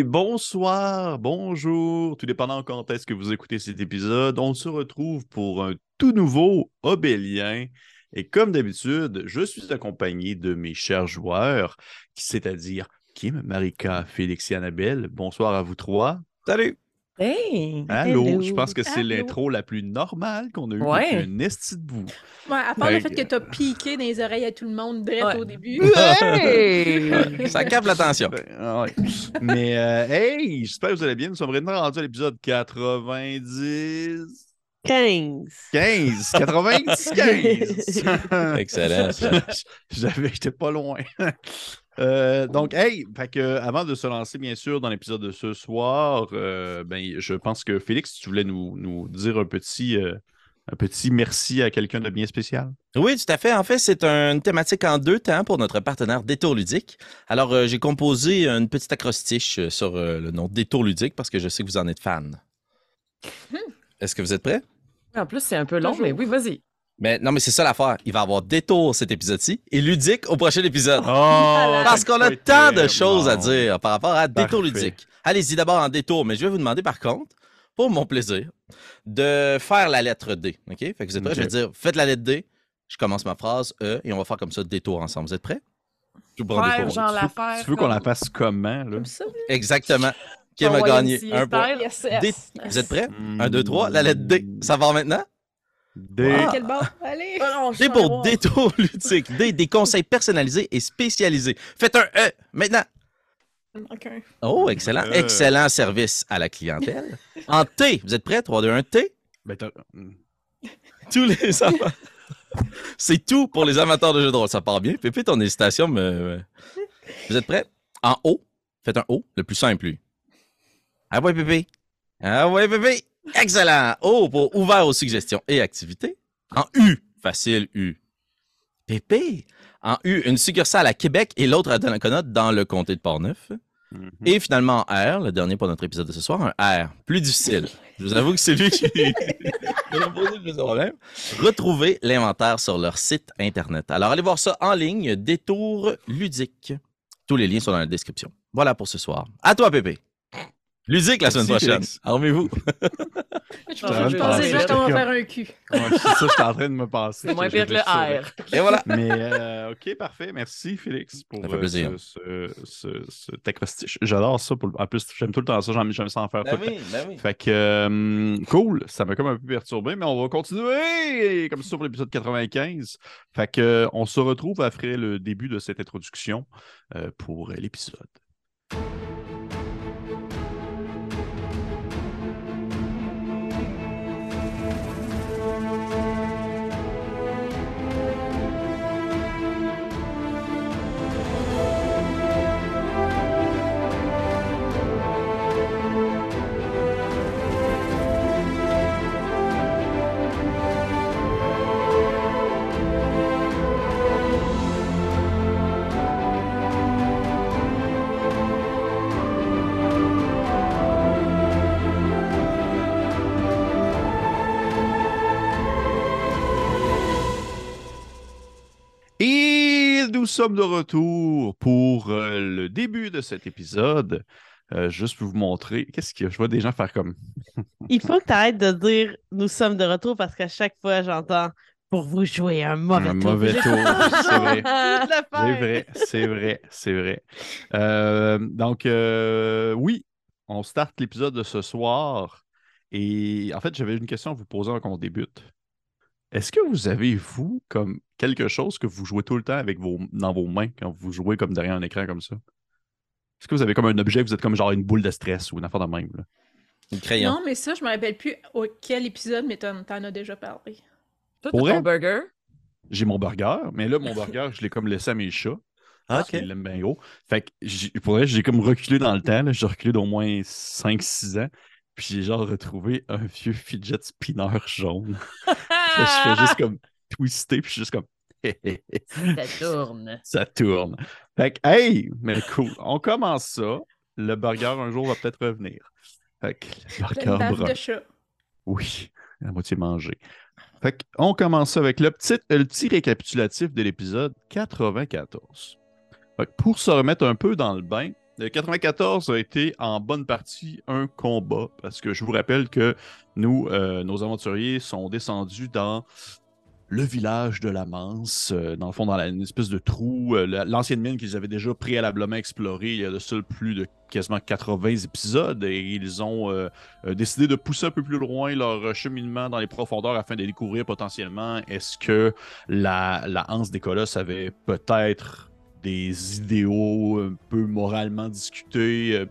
Bonsoir, bonjour, tout dépendant quand est-ce que vous écoutez cet épisode. On se retrouve pour un tout nouveau Obélien. Et comme d'habitude, je suis accompagné de mes chers joueurs, c'est-à-dire Kim, Marika, Félix et Annabelle. Bonsoir à vous trois. Salut! Hey! Allô, hello. je pense que c'est l'intro la plus normale qu'on a eue Ouais. depuis un esti de bout. Ouais, à part le Fait que que- t'as piqué dans les oreilles à tout le monde direct Ouais. au début. Hey! Ça capte l'attention. Ah ouais. Mais euh, hey, j'espère que vous allez bien. Nous sommes maintenant rendus à l'épisode 90. 15. 15, 90, 15. Excellent. J'avais, j'étais pas loin. Euh, donc, hey, fait que, avant de se lancer, bien sûr, dans l'épisode de ce soir, euh, ben, je pense que Félix, tu voulais nous, nous dire un petit, euh, un petit merci à quelqu'un de bien spécial. Oui, tout à fait. En fait, c'est une thématique en deux temps pour notre partenaire Détour Ludique. Alors, euh, j'ai composé une petite acrostiche sur euh, le nom Détour Ludique parce que je sais que vous en êtes fan. Est-ce que vous êtes prêts? En plus, c'est un peu long, mais oui, vas-y. Mais non, mais c'est ça l'affaire. Il va y avoir Détour cet épisode-ci et Ludique au prochain épisode. Oh, Parce qu'on a tant de choses à dire par rapport à Détour Parfait. ludique. Allez-y d'abord en détour, mais je vais vous demander par contre, pour mon plaisir, de faire la lettre D. OK? Fait que vous êtes prêts? Je vais dire, faites la lettre D. Je commence ma phrase E et on va faire comme ça détour ensemble. Vous êtes prêts? Je vous prends Faire genre Tu veux, tu veux qu'on la fasse comment, là? Comme ça. Exactement. Qui a gagné un point. style. Yes, yes. D. Vous êtes prêts? Un, deux, trois. La lettre D. Ça va maintenant? D. Ah. Quel bord? Allez! Oh D suis pour détour ludique. D, des conseils personnalisés et spécialisés. Faites un E maintenant. Ok. Oh, excellent. Euh. Excellent service à la clientèle. En T, vous êtes prêts? 3, 2, 1, T? Ben, t'as- Tous les amateurs. C'est tout pour les amateurs de jeux de rôle. Ça part bien. Pépé, ton hésitation me. Vous êtes prêts? En O, faites un O, le plus simple, lui. Ah ouais, Pépé. Ah ouais, Pépé. Excellent. O pour ouvert aux suggestions et activités. En U, facile U. Pépé. En U, une succursale à Québec et l'autre à Donnacona dans le comté de Portneuf. Mhm. Et finalement, R, le dernier pour notre épisode de ce soir, un R, plus difficile. Je vous avoue que c'est lui qui qui a posé le plus de problèmes. Retrouvez l'inventaire sur leur site Internet. Alors, allez voir ça en ligne, Détour ludique. Tous les liens sont dans la description. Voilà pour ce soir. À toi, Pépé. Ludique la semaine Merci, prochaine. Armez-vous. Je pensais pensais juste qu'on va que- faire un cul. Ouais, c'est ça, je suis en train de me passer. C'est moins pire que le R. Et voilà. Mais euh, ok, parfait. Merci, Félix, pour Ça fait euh, ce, ce. J'adore ça. Pour... En plus, j'aime tout le temps ça. J'aime ça en faire tout le temps. ben oui. Fait que, euh, cool. Ça m'a comme un peu perturbé, mais on va continuer comme ça pour l'épisode 95. Fait que, on se retrouve après le début de cette introduction euh, pour l'épisode. Sommes de retour pour euh, le début de cet épisode. Euh, juste pour vous montrer. Qu'est-ce a? Je vois des gens faire comme? Il faut que tu arrêtes de dire nous sommes de retour parce qu'à chaque fois j'entends pour vous jouer un mauvais Un tour. mauvais J'ai tour, c'est vrai. C'est vrai, c'est vrai, c'est vrai. Euh, donc, oui, on starte l'épisode de ce soir. Et en fait, j'avais une question à vous poser avant qu'on débute. Est-ce que vous avez, vous, comme quelque chose que vous jouez tout le temps avec vos, dans vos mains quand vous jouez comme derrière un écran comme ça? Est-ce que vous avez comme un objet, vous êtes comme genre une boule de stress ou une affaire de même? là? Le crayon. Non, mais ça, je me rappelle plus auquel épisode, mais t'en t'en as déjà parlé. Toi, Pour ton burger? J'ai mon burger, mais là, mon burger, je l'ai comme laissé à mes chats. Ah, Parce qu'ils l'aiment bien gros. Fait que, j'ai- pour vrai, j'ai comme reculé dans le temps. là. J'ai reculé d'au moins 5-6 ans. Puis j'ai genre retrouvé un vieux fidget spinner jaune. je fais juste comme twister, puis je suis juste comme. Ça tourne. ça tourne. Fait que, hey, mais cool. On commence ça. Le burger, un jour, va peut-être revenir. Fait que, le burger brun. de chat. Oui, la moitié mangée. Fait on commence ça avec le petit, le petit récapitulatif de l'épisode 94. Fait que pour se remettre un peu dans le bain, Le 94 a été en bonne partie un combat parce que je vous rappelle que nous, euh, nos aventuriers, sont descendus dans le village de la Manse, euh, dans le fond, dans une espèce de trou, euh, la- l'ancienne mine qu'ils avaient déjà préalablement explorée il y a de ça plus de quasiment 80 épisodes et ils ont décidé de pousser un peu plus loin leur cheminement dans les profondeurs afin de découvrir potentiellement. Est-ce que la, la Hanse des Colosses avait peut-être des idéaux un peu moralement discutés, euh,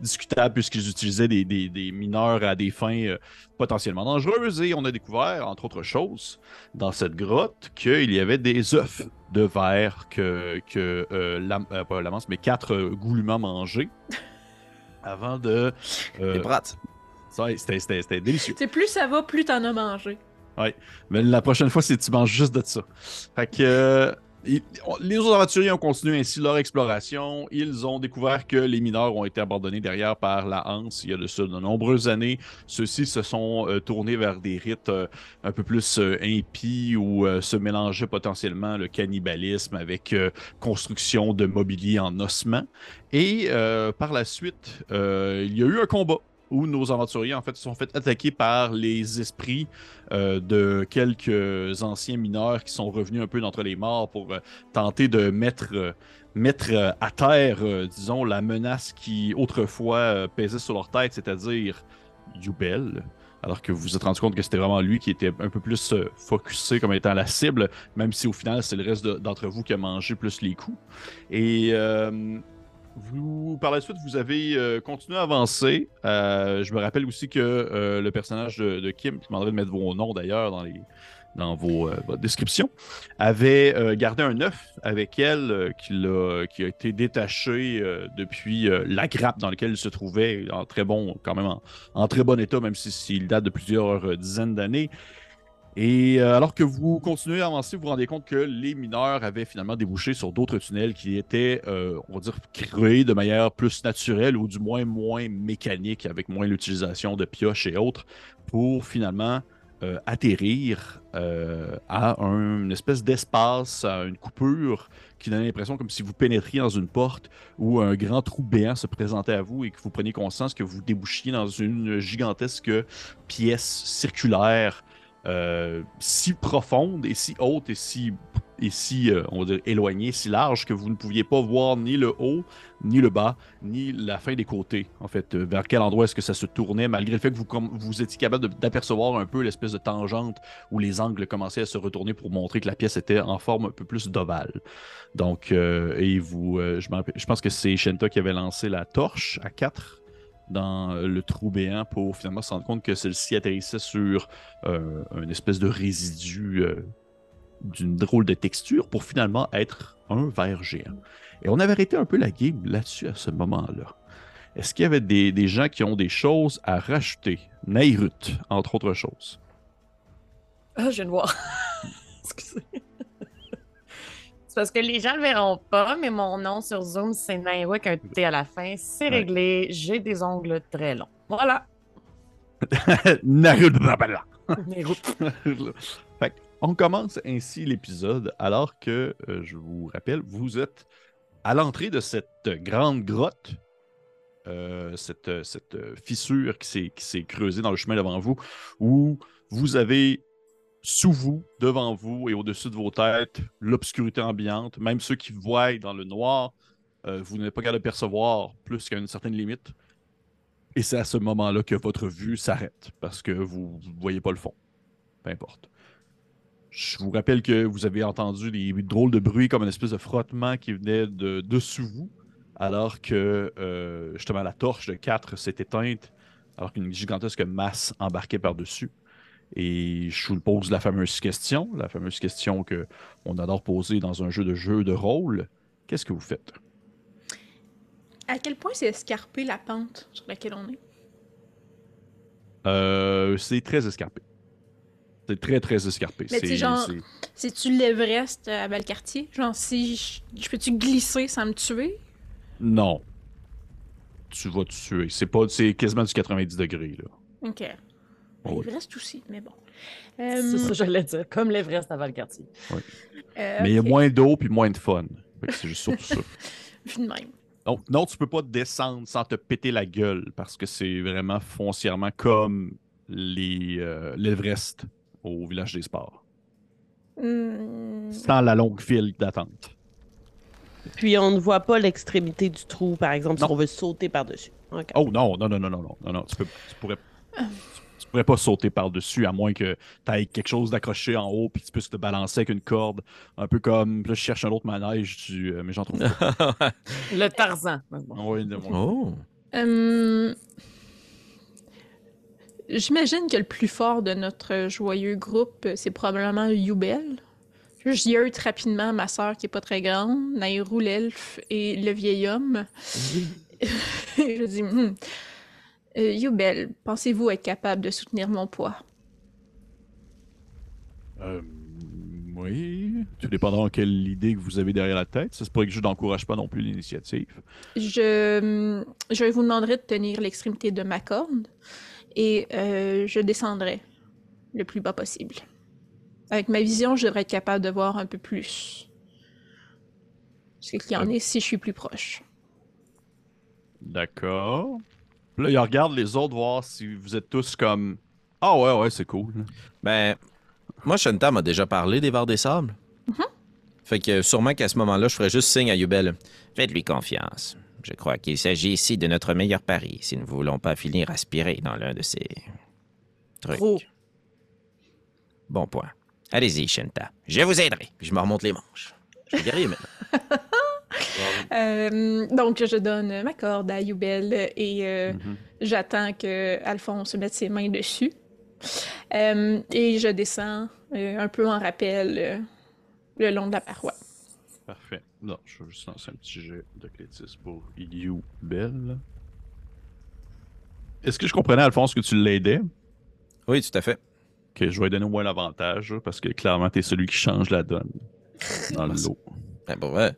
discutables puisqu'ils utilisaient des, des- des mineurs à des fins euh, potentiellement dangereuses et on a découvert, entre autres choses, dans cette grotte qu'il y avait des œufs de verre que, que euh, la, euh, pas la manse, mais quatre euh, goulûment mangés avant de... euh, Les prates. ça, c'était- C'était c'était délicieux. C'est plus ça va, plus t'en as mangé. Mais la prochaine fois, c'est tu manges juste de ça. Fait que euh, les autres aventuriers ont continué ainsi leur exploration. Ils ont découvert que les mineurs ont été abandonnés derrière par la Hanse il y a de de nombreuses années. Ceux-ci se sont euh, tournés vers des rites euh, un peu plus euh, impies où se mélangeait potentiellement le cannibalisme avec construction de mobilier en ossement. Et par la suite, il y a eu un combat où nos aventuriers en fait se sont fait attaquer par les esprits euh, de quelques anciens mineurs qui sont revenus un peu d'entre les morts pour euh, tenter de mettre, euh, à terre, disons, la menace qui autrefois pesait sur leur tête, c'est-à-dire Yubel. Alors que vous vous êtes rendu compte que c'était vraiment lui qui était un peu plus focusé comme étant la cible, même si au final c'est le reste de- d'entre vous qui a mangé plus les coups. Et vous, par la suite, vous avez euh, continué à avancer. Euh, je me rappelle aussi que euh, le personnage de, Kim, je demanderai de mettre vos noms d'ailleurs dans, vos, votre description, avait gardé un œuf avec elle qui, a été détaché depuis la grappe dans laquelle il se trouvait, en très bon, quand même en, très bon état, même si s'il date de plusieurs dizaines d'années. Et euh, alors que vous continuez à avancer, vous vous rendez compte que les mineurs avaient finalement débouché sur d'autres tunnels qui étaient, euh, on va dire, créés de manière plus naturelle ou du moins moins mécanique, avec moins l'utilisation de pioches et autres, pour finalement euh, atterrir à un- une espèce d'espace, à une coupure qui donnait l'impression comme si vous pénétriez dans une porte où un grand trou béant se présentait à vous et que vous preniez conscience que vous débouchiez dans une gigantesque pièce circulaire euh, si profonde et si haute et si, et si euh, on va dire, éloignée, si large que vous ne pouviez pas voir ni le haut, ni le bas, ni la fin des côtés. En fait, euh, vers quel endroit est-ce que ça se tournait, malgré le fait que vous, vous étiez capable d'apercevoir un peu l'espèce de tangente où les angles commençaient à se retourner pour montrer que la pièce était en forme un peu plus d'ovale. Donc, et vous, je, je pense que c'est Shenta qui avait lancé la torche à 4 dans euh, le trou béant pour finalement se rendre compte que celle-ci atterrissait sur euh, une espèce de résidu euh, d'une drôle de texture pour finalement être un verre géant. Et on avait arrêté un peu la game là-dessus à ce moment-là. Est-ce qu'il y avait des, gens qui ont des choses à rajouter? Nairut, entre autres choses. Ah, je viens de voir. Excusez. C'est parce que les gens le verront pas, mais mon nom sur Zoom, c'est Nairo avec un T à la fin. C'est Ouais. réglé. J'ai des ongles très longs. Voilà. Fait on commence ainsi l'épisode alors que, euh, je vous rappelle, vous êtes à l'entrée de cette grande grotte, euh, cette, cette fissure qui s'est- qui s'est creusée dans le chemin devant vous, où vous avez sous vous, devant vous et au-dessus de vos têtes, l'obscurité ambiante. Même ceux qui voient dans le noir, euh, vous n'êtes pas capable de percevoir plus qu'à une certaine limite. Et c'est à ce moment-là que votre vue s'arrête parce que vous ne voyez pas le fond. Peu importe. Je vous rappelle que vous avez entendu des drôles de bruits comme une espèce de frottement qui venait de dessous vous, alors que euh, justement la torche de 4 s'est éteinte, alors qu'une gigantesque masse embarquait par-dessus. Et je vous pose la fameuse question, la fameuse question que on adore poser dans un jeu de jeu de rôle. Qu'est-ce que vous faites? À quel point c'est escarpé la pente sur laquelle on est? Euh, c'est très escarpé. C'est très, très escarpé. Mais C'est- genre- c'est- C'est-tu l'Everest euh, à Valcartier? Genre, si je, je peux-tu glisser sans me tuer? Non. Tu vas te tuer. C'est pas, c'est quasiment du 90 degrés, là. Ok. Oh, oui. L'Everest aussi, mais bon. C'est Euh, ça que j'allais dire. Comme l'Everest avant le quartier. euh, Mais il y a moins d'eau puis moins de fun. C'est juste surtout ça. Vu de même. Donc, non, tu peux pas descendre sans te péter la gueule parce que c'est vraiment foncièrement comme les, euh, l'Everest au village des sports. Hmm, Sans la longue file d'attente. Puis on ne voit pas l'extrémité du trou, par exemple, Non. si on veut sauter par-dessus. Oh non, non, non, non, non, non, non, non. Tu, peux, tu pourrais. Tu, tu pourrais pas sauter par-dessus à moins que tu aies quelque chose d'accroché en haut puis que tu puisses te balancer avec une corde. Un peu comme. Là, je cherche un autre manège, du, euh, mais j'en trouve pas. Le Tarzan. De- oh. Hum, J'imagine que le plus fort de notre joyeux groupe, c'est probablement Yubel. J'y heurte rapidement ma sœur qui est pas très grande, Nairou l'elfe et le vieil homme. Je dis, Hum, euh, Yubel, pensez-vous être capable de soutenir mon poids? Euh, oui. Tout dépendra de quelle idée que vous avez derrière la tête. Ça se pourrait que je n'encourage pas non plus l'initiative. Je, je vous demanderai de tenir l'extrémité de ma corde et euh, je descendrai le plus bas possible. Avec ma vision, je devrais être capable de voir un peu plus. Ce qu'il y en est si je suis plus proche. D'accord. Là, il regarde les autres voir si vous êtes tous comme. Ah ouais, ouais, c'est cool. Ben, moi, Shanta m'a déjà parlé des vers des sables. Fait que sûrement qu'à ce moment-là, je ferais juste signe à Yubel. Faites-lui confiance. Je crois qu'il s'agit ici de notre meilleur pari si nous ne voulons pas finir aspiré dans l'un de ces trucs. Trop. Bon point. Allez-y, Shanta. Je vous aiderai. Puis je me remonte les manches. Je suis guerrier maintenant. Euh, donc, je donne ma corde à Yubel et euh, Mhm. j'attends que Alphonse mette ses mains dessus. Euh, et je descends euh, un peu en rappel euh, le long de la paroi. Parfait. Non, je vais juste lancer un petit jet d'athlétisme pour You Bell. Est-ce que je comprenais, Alphonse, que tu l'aidais? Oui, tout à fait. Ok, je vais lui donner au moins l'avantage, parce que clairement, t'es celui qui change la donne dans le lot. Ben, pour vrai.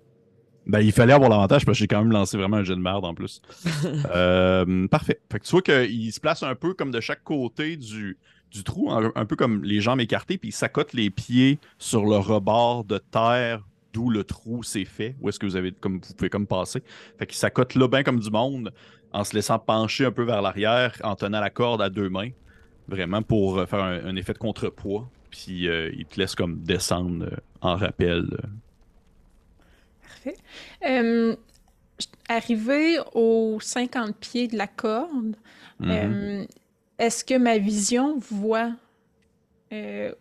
Ben, il fallait avoir l'avantage parce que j'ai quand même lancé vraiment un jet de merde en plus. Euh, parfait. Fait que tu vois qu'il se place un peu comme de chaque côté du, du trou, un, un peu comme les jambes écartées, puis il s'accote les pieds sur le rebord de terre d'où le trou s'est fait, où est-ce que vous avez comme vous pouvez comme passer. Fait qu'il s'accote là bien comme du monde, en se laissant pencher un peu vers l'arrière, en tenant la corde à deux mains, vraiment pour euh, faire un, un effet de contrepoids. Puis euh, il te laisse comme descendre en rappel. Euh. Parfait. Euh, arrivé aux 50 pieds de la corde, Mhm. euh, est-ce que ma vision voit euh,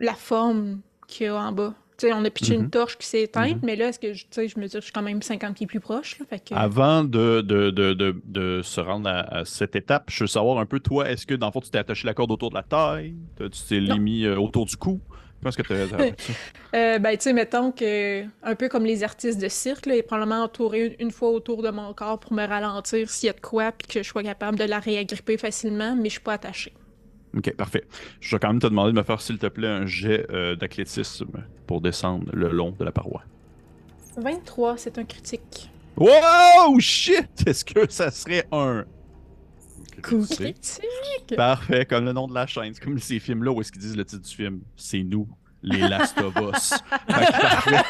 la forme qu'il y a en bas? Tu sais, on a pitché Mhm. une torche qui s'est éteinte, Mhm. mais là, est-ce que je, je me dis que je suis quand même 50 pieds plus proche? Là, fait que... Avant de, de, de, de, se rendre à, à cette étape, je veux savoir un peu, toi, est-ce que dans le fond, tu t'es attaché la corde autour de la taille? Tu t'es mis euh, autour du cou? Est-ce que tu as Euh, ben, tu sais, mettons que, un peu comme les artistes de cirque, là, il est probablement entouré une, une fois autour de mon corps pour me ralentir s'il y a de quoi, puis que je sois capable de la réagripper facilement, mais je suis pas attachée. Ok, parfait. Je vais quand même te demander de me faire, s'il te plaît, un jet euh, d'athlétisme pour descendre le long de la paroi. 23, c'est un critique. Wow! Shit! Est-ce que ça serait un. Coup Critique. Parfait, comme le nom de la chaîne. C'est comme ces films-là où est-ce qu'ils disent le titre du film. C'est nous, les Last of Us. Parfait.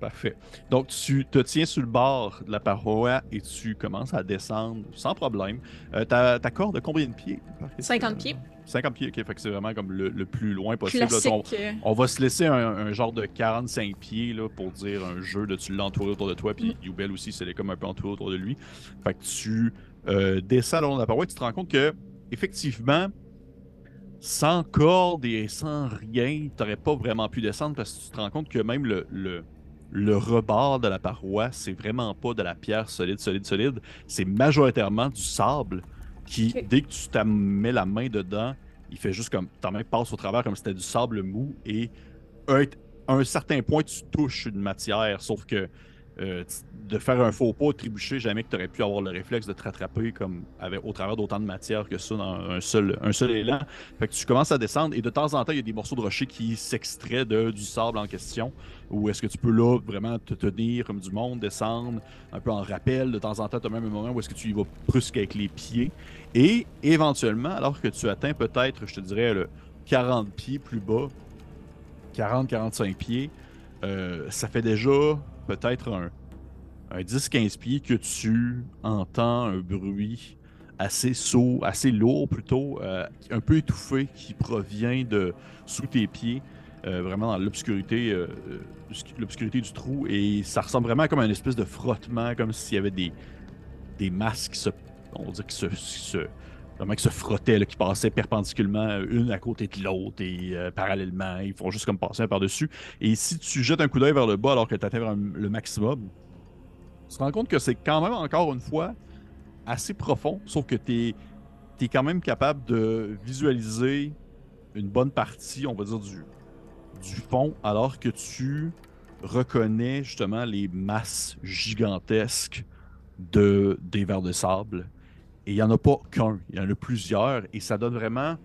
Parfait. Donc, tu te tiens sur le bord de la paroi et tu commences à descendre sans problème. Euh, ta, ta corde a combien de pieds? 50 pieds. 50 pieds, ok. Fait que c'est vraiment comme le, le plus loin possible. là. On, euh, on va se laisser un, un genre de 45 pieds là, pour dire un jeu de tu l'entoures autour de toi. Puis Youbel aussi, c'est comme un peu entouré autour de lui. Fait que tu euh, descends le long de la paroi tu te rends compte que, effectivement, sans corde et sans rien, tu n'aurais pas vraiment pu descendre parce que tu te rends compte que même le, le, le rebord de la paroi, c'est vraiment pas de la pierre solide, solide, solide. C'est majoritairement du sable qui, dès que tu t'as mets la main dedans, il fait juste comme ta main passe au travers comme si c'était du sable mou et à un certain point, tu touches une matière, sauf que euh, de faire un faux pas, trébucher, jamais que tu aurais pu avoir le réflexe de te rattraper comme avec, au travers d'autant de matière que ça dans un seul, un seul élan. Fait que tu commences à descendre et de temps en temps, il y a des morceaux de rocher qui s'extraient du sable en question. Ou est-ce que tu peux là vraiment te tenir comme du monde, descendre un peu en rappel. De temps en temps, tu as même un moment où est-ce que tu y vas brusque avec les pieds. Et éventuellement, alors que tu atteins peut-être, je te dirais, le 40 pieds plus bas, 40-45 pieds, euh, ça fait déjà peut-être un un 10-15 pieds que tu entends un bruit assez assez lourd plutôt, euh, un peu étouffé qui provient de sous tes pieds, euh, vraiment dans l'obscurité, euh, l'obscurité du trou. Et ça ressemble vraiment comme un espèce de frottement, comme s'il y avait des, des masses qui se, on se, qui se- vraiment qui se frottaient, qui passaient perpendiculairement euh, une à côté de l'autre et euh, parallèlement, ils font juste comme passer par-dessus. Et si tu jettes un coup d'œil vers le bas alors que tu atteins le maximum, tu te rends compte que c'est quand même encore une fois assez profond, sauf que tu es, quand même capable de visualiser une bonne partie, on va dire, du, du fond, alors que tu reconnais justement les masses gigantesques de, des vers de sable. Et il n'y en a pas qu'un, il y en a plusieurs, et ça donne vraiment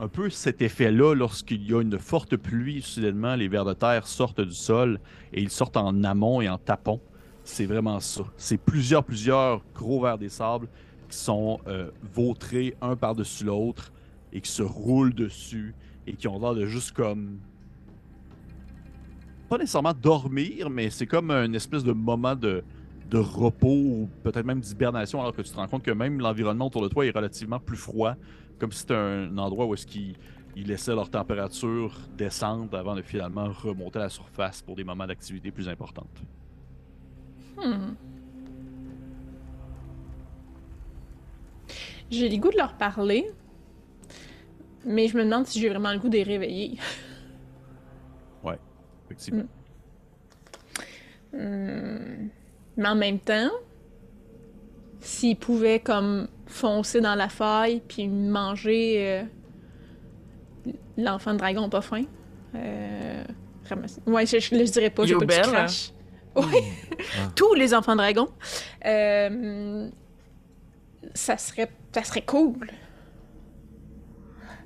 un peu cet effet-là lorsqu'il y a une forte pluie, soudainement, les vers de terre sortent du sol et ils sortent en amont et en tapon. C'est vraiment ça. C'est plusieurs, plusieurs gros vers des sables qui sont euh, vautrés un par-dessus l'autre et qui se roulent dessus et qui ont l'air de juste comme. Pas nécessairement dormir, mais c'est comme un espèce de moment de, de repos ou peut-être même d'hibernation, alors que tu te rends compte que même l'environnement autour de toi est relativement plus froid, comme si c'était un endroit où est-ce qu'ils ils laissaient leur température descendre avant de finalement remonter à la surface pour des moments d'activité plus importantes. Hmm. J'ai le goût de leur parler, mais je me demande si j'ai vraiment le goût de les réveiller. Effectivement. Hmm. Mais en même temps, s'ils pouvaient comme foncer dans la faille puis manger euh, l'enfant de dragon pas faim. Euh, ramasser- Ouais, je, je dirais pas, veux pas Yobel, craches. Ouais. Ah. Tous les enfants dragons. Euh, ça serait ça serait cool.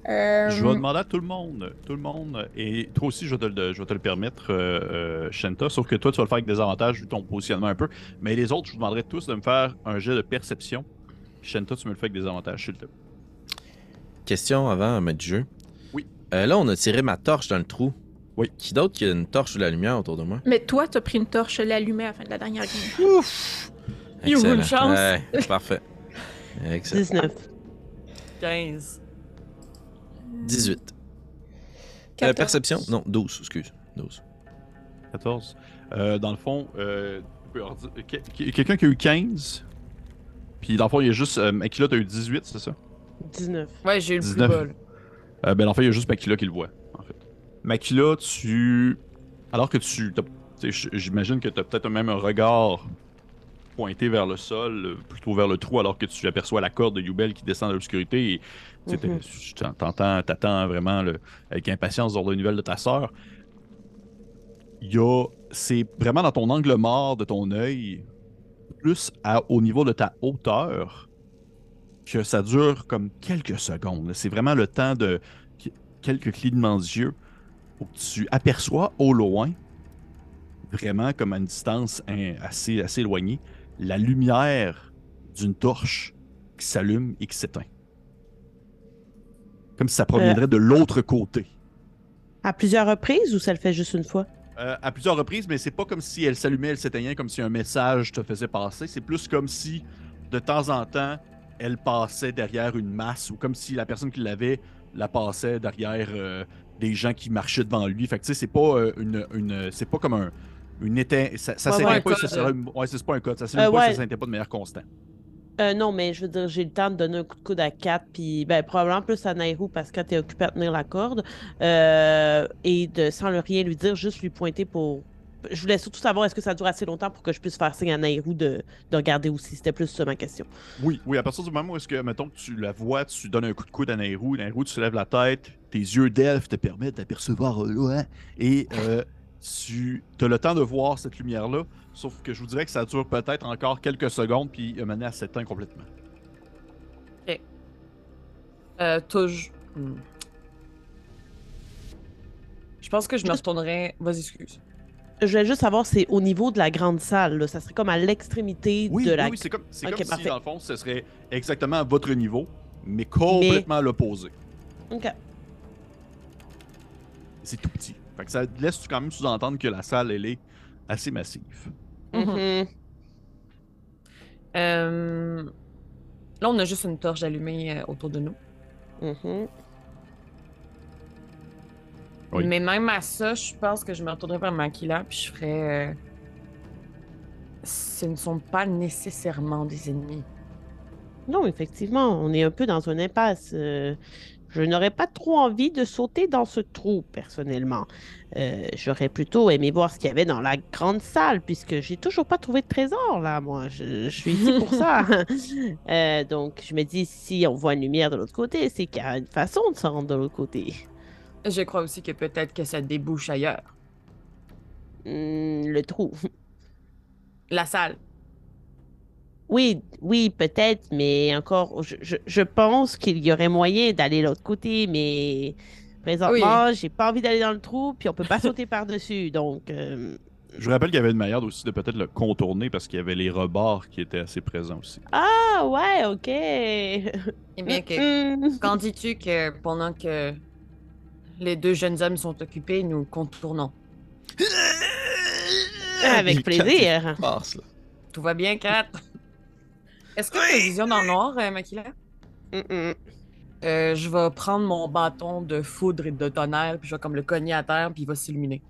Euh, Je vais demander à tout le monde, tout le monde, et toi aussi, je vais te le, je vais te le permettre, euh, euh, Shenta, sauf que toi, tu vas le faire avec des avantages vu ton positionnement un peu, mais les autres, je vous demanderai tous de me faire un jet de perception. Shenta, tu me le fais avec des avantages, s'il te plaît. Question avant, maître du jeu. Oui. Euh, là, on a tiré ma torche dans le trou. Oui. Qui d'autre qui a une torche ou la lumière autour de moi? Mais toi, t'as pris une torche l'allumée à la fin de la dernière game. Ouf! You, une chance. Ouais, parfait. Excellent. 19. 15. 18. Euh, 14. perception? Non, 12, excuse. 12. 14. Euh, dans le fond, euh, quelqu'un qui a eu 15, puis dans le fond, il y a juste. Euh, Makila, t'as eu 18, c'est ça? 19. Ouais, j'ai eu le plus 19. bol. Euh, ben, en fait, il y a juste Makila qui le voit, en fait. Makila, tu. Alors que tu. t'as- J'imagine que tu as peut-être même un regard pointé vers le sol, euh, plutôt vers le trou, alors que tu aperçois la corde de Yubel qui descend de l'obscurité. Et tu Mhm. tu t'entends, t'attends vraiment le- avec impatience d'ordre une nouvelle de ta sœur. C'est vraiment dans ton angle mort de ton œil, plus à- au niveau de ta hauteur, que ça dure comme quelques secondes. C'est vraiment le temps de qu- quelques clignements d'yeux où tu aperçois au loin, vraiment comme à une distance hein, assez, assez éloignée, la lumière d'une torche qui s'allume et qui s'éteint. Comme si ça proviendrait de l'autre côté. À plusieurs reprises ou ça le fait juste une fois? Euh, à plusieurs reprises, mais c'est pas comme si elle s'allumait, elle s'éteignait, comme si un message te faisait passer. C'est plus comme si, de temps en temps, elle passait derrière une masse ou comme si la personne qui l'avait la passait derrière euh, des gens qui marchaient devant lui. Fait que tu sais, c'est pas euh, une, une- c'est pas comme un une éteinte. Ça, ça Ouais, s'éteint ouais, pas, ça ouais, c'est pas un code. Ça s'allume Euh, pas, ouais. ça s'éteint pas de manière constante. Euh, non, mais je veux dire, j'ai le temps de donner un coup de coude à 4, puis ben, probablement plus à Nairou parce que t'es occupé à tenir la corde. euh, et de, sans le rien lui dire, juste lui pointer pour. Je voulais surtout savoir est-ce que ça dure assez longtemps pour que je puisse faire signe à Nairou de, de regarder aussi. C'était plus ça ma question. Oui, oui, à partir du moment où est-ce que, mettons que tu la vois, tu donnes un coup de coude à Nairou, Nairou, tu lèves la tête, tes yeux d'elfe te permettent d'apercevoir euh, loin, et euh, tu as le temps de voir cette lumière-là, sauf que je vous dirais que ça dure peut-être encore quelques secondes, puis euh, maintenant, elle s'éteint complètement. Euh, toujours. Hmm. Je pense que je me retournerais. Vas-y, excuse. Je voulais juste savoir, c'est au niveau de la grande salle. là. Ça serait comme à l'extrémité Oui, de oui, la. oui, c'est comme, c'est Ok, comme si, dans le fond, ce serait exactement à votre niveau, mais complètement à l'opposé. Ok. C'est tout petit. Fait que ça laisse quand même sous-entendre que la salle, elle est assez massive. Mhm. Euh, Là, on a juste une torche allumée euh, autour de nous. Mhm. Oui. Mais même à ça, je pense que je me retournerais vers Makila puis je ferais. euh, Ce ne sont pas nécessairement des ennemis. Non, effectivement, on est un peu dans une impasse. Euh, je n'aurais pas trop envie de sauter dans ce trou, personnellement. Euh, J'aurais plutôt aimé voir ce qu'il y avait dans la grande salle, puisque j'ai toujours pas trouvé de trésor, là, moi. Je, je suis ici pour ça. Euh, donc, je me dis, si on voit une lumière de l'autre côté, c'est qu'il y a une façon de se rendre de l'autre côté. Je crois aussi que peut-être que ça débouche ailleurs. Hmm, le trou. La salle. Oui, oui, peut-être, mais encore, je, je- je pense qu'il y aurait moyen d'aller de l'autre côté, mais présentement, j'ai pas envie d'aller dans le trou, puis on peut pas sauter par-dessus, donc... euh, Je vous rappelle qu'il y avait une manière aussi de peut-être le contourner parce qu'il y avait les rebords qui étaient assez présents aussi. Ah, ouais, ok. Eh bien, que, qu'en dis-tu que pendant que les deux jeunes hommes sont occupés, nous contournons? Avec plaisir. Passe. Tout va bien, Kat? Est-ce que tu as vision dans le noir, euh, Makila? Mm, mm. Euh, je vais prendre mon bâton de foudre et de tonnerre, puis je vais comme le cogner à terre, puis il va s'illuminer.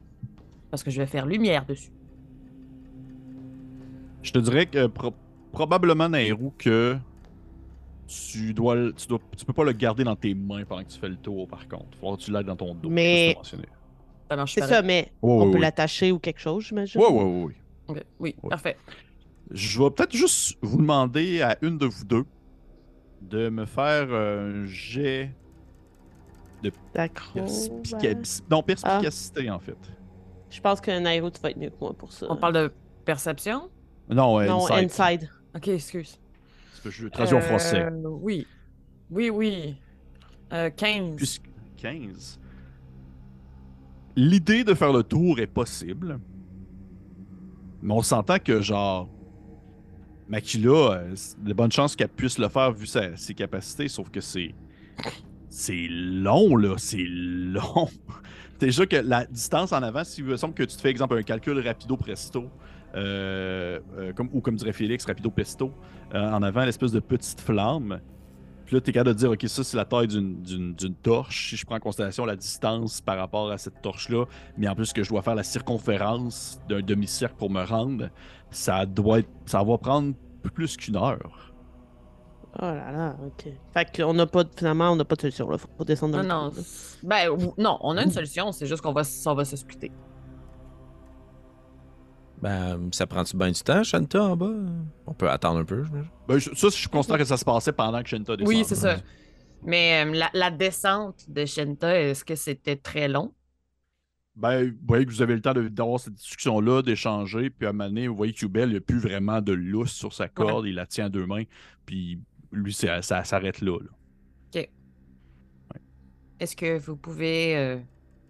Parce que je vais faire lumière dessus. Je te dirais que pro- probablement, Nairou, que tu dois, tu dois, tu peux pas le garder dans tes mains pendant que tu fais le tour, par contre. Faut que tu l'aides dans ton dos. Mais- C'est ça, mais on peut l'attacher ou quelque chose, j'imagine. Ouais, ouais, ouais, ouais. Ok, Oui, Ouais. parfait. Je vais peut-être juste vous demander à une de vous deux de me faire un jet D'accord. perspicaci- Non, perspicacité, en fait. Je pense que Nairo, tu vas être mieux que moi pour ça. On parle de perception? Non, ouais, Non, insight. inside. Ok, excuse. Parce que je le traduis en français. Euh, oui. Oui, oui. Euh, 15. Puisque 15. L'idée de faire le tour est possible. Mais on s'entend que, genre, Makila, euh, de bonnes chances qu'elle puisse le faire vu ses capacités, sauf que c'est. C'est long, là. C'est long. Déjà que la distance en avant, s'il me semble que tu te fais, exemple, un calcul rapido presto, euh, euh, comme, ou comme dirait Félix, rapido pesto, euh, en avant, l'espèce de petite flamme. Puis là, tu es capable de dire, OK, ça, c'est la taille d'une- d'une d'une torche. Si je prends en considération la distance par rapport à cette torche-là, mais en plus que je dois faire la circonférence d'un demi-cercle pour me rendre, ça doit être, ça va prendre plus qu'une heure. Oh là là, ok. Fait qu'on n'a pas, de- finalement, on n'a pas de solution, là. Faut descendre dans Non, le non. Ben, non, on a une solution, c'est juste qu'on va, on va se splitter. Ben, ça prend-tu bien du temps, Shanta, en bas? On peut attendre un peu. Ben, je- ça, je considère que ça se passait pendant que Shenta descendait. Oui, c'est ça. Mais euh, la, la descente de Shenta, est-ce que c'était très long? Ben, vous voyez que vous avez le temps de- d'avoir cette discussion-là, d'échanger, puis à un moment donné, vous voyez que Hubel, il n'a plus vraiment de lousse sur sa corde, il la tient à deux mains, puis lui, ça s'arrête là. là. Est-ce que vous pouvez, euh,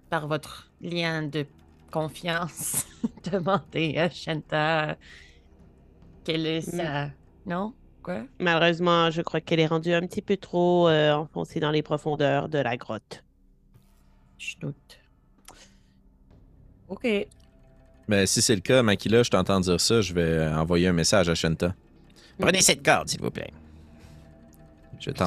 par votre lien de confiance, demander à Shanta quelle est sa... Non? Quoi? Malheureusement, je crois qu'elle est rendue un petit peu trop euh, enfoncée dans les profondeurs de la grotte. Chenoute. OK. Ben, si c'est le cas, Makila, je t'entends dire ça, je vais envoyer un message à Shanta. Prenez cette corde, s'il vous plaît. Je vais Tu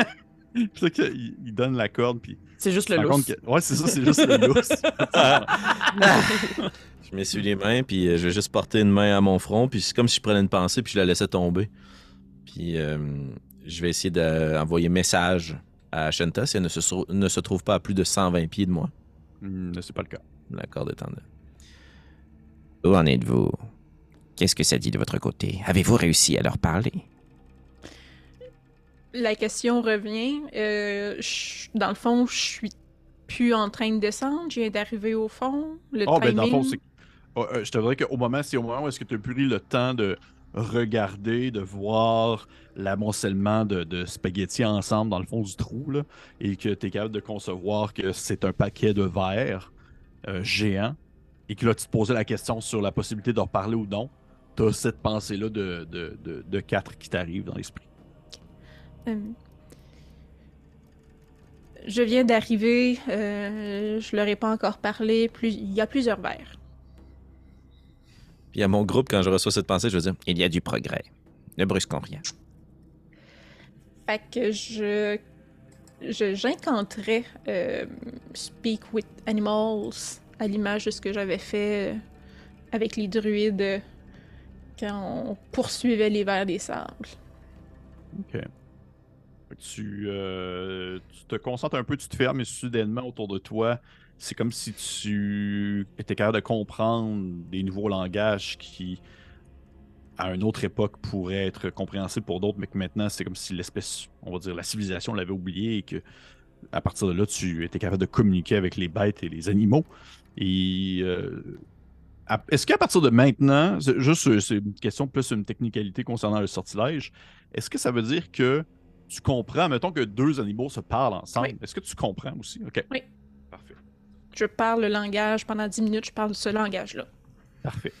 t'envoyer. me la donnes à moi? C'est ça qu'il il donne la corde, puis. C'est juste le lousse. que- Ouais, c'est ça, c'est juste le lousse. Je m'essuie les mains, puis euh, je vais juste porter une main à mon front, puis c'est comme si je prenais une pensée, puis je la laissais tomber. Puis euh, je vais essayer d'envoyer message à Shanta si elle ne se, ne trouve pas à plus de 120 pieds de moi. Hmm, c'est pas le cas. La corde étant là. Où en êtes-vous? Qu'est-ce que ça dit de votre côté? Avez-vous réussi à leur parler? La question revient. euh, je- dans le fond, je suis plus en train de descendre. Je viens d'arriver au fond. Le Ah, ben timing. dans le fond, c'est. Oh, euh, je te dirais qu'au moment, c'est au moment où est-ce que tu as pris le temps de regarder, de voir l'amoncellement de, de spaghettis ensemble dans le fond du trou, là, et que tu es capable de concevoir que c'est un paquet de verre euh, géant, et que là, tu te posais la question sur la possibilité de reparler ou non. Tu as cette pensée-là de, de, de, de quatre qui t'arrive dans l'esprit. Euh, Je viens d'arriver. euh, je leur ai pas encore parlé. Plus... Il y a plusieurs verres. Puis à mon groupe, quand je reçois cette pensée, je veux dire il y a du progrès. Ne brusquons rien. Fait que je. je j'incanterais euh, Speak with Animals à l'image de ce que j'avais fait euh, avec les druides quand on poursuivait les vers des sables. Ok. Euh, tu te concentres un peu, tu te fermes et soudainement autour de toi, c'est comme si tu étais capable de comprendre des nouveaux langages qui, à une autre époque, pourraient être compréhensibles pour d'autres, mais que maintenant, c'est comme si l'espèce, on va dire, la civilisation l'avait oublié et que, à partir de là, tu étais capable de communiquer avec les bêtes et les animaux. Et euh, est-ce qu'à partir de maintenant, juste c'est une question plus une technicalité concernant le sortilège, est-ce que ça veut dire que tu comprends, mettons que deux animaux se parlent ensemble, Oui. est-ce que tu comprends aussi? Ok. Oui. Parfait. Je parle le langage pendant 10 minutes, je parle ce langage-là. Parfait.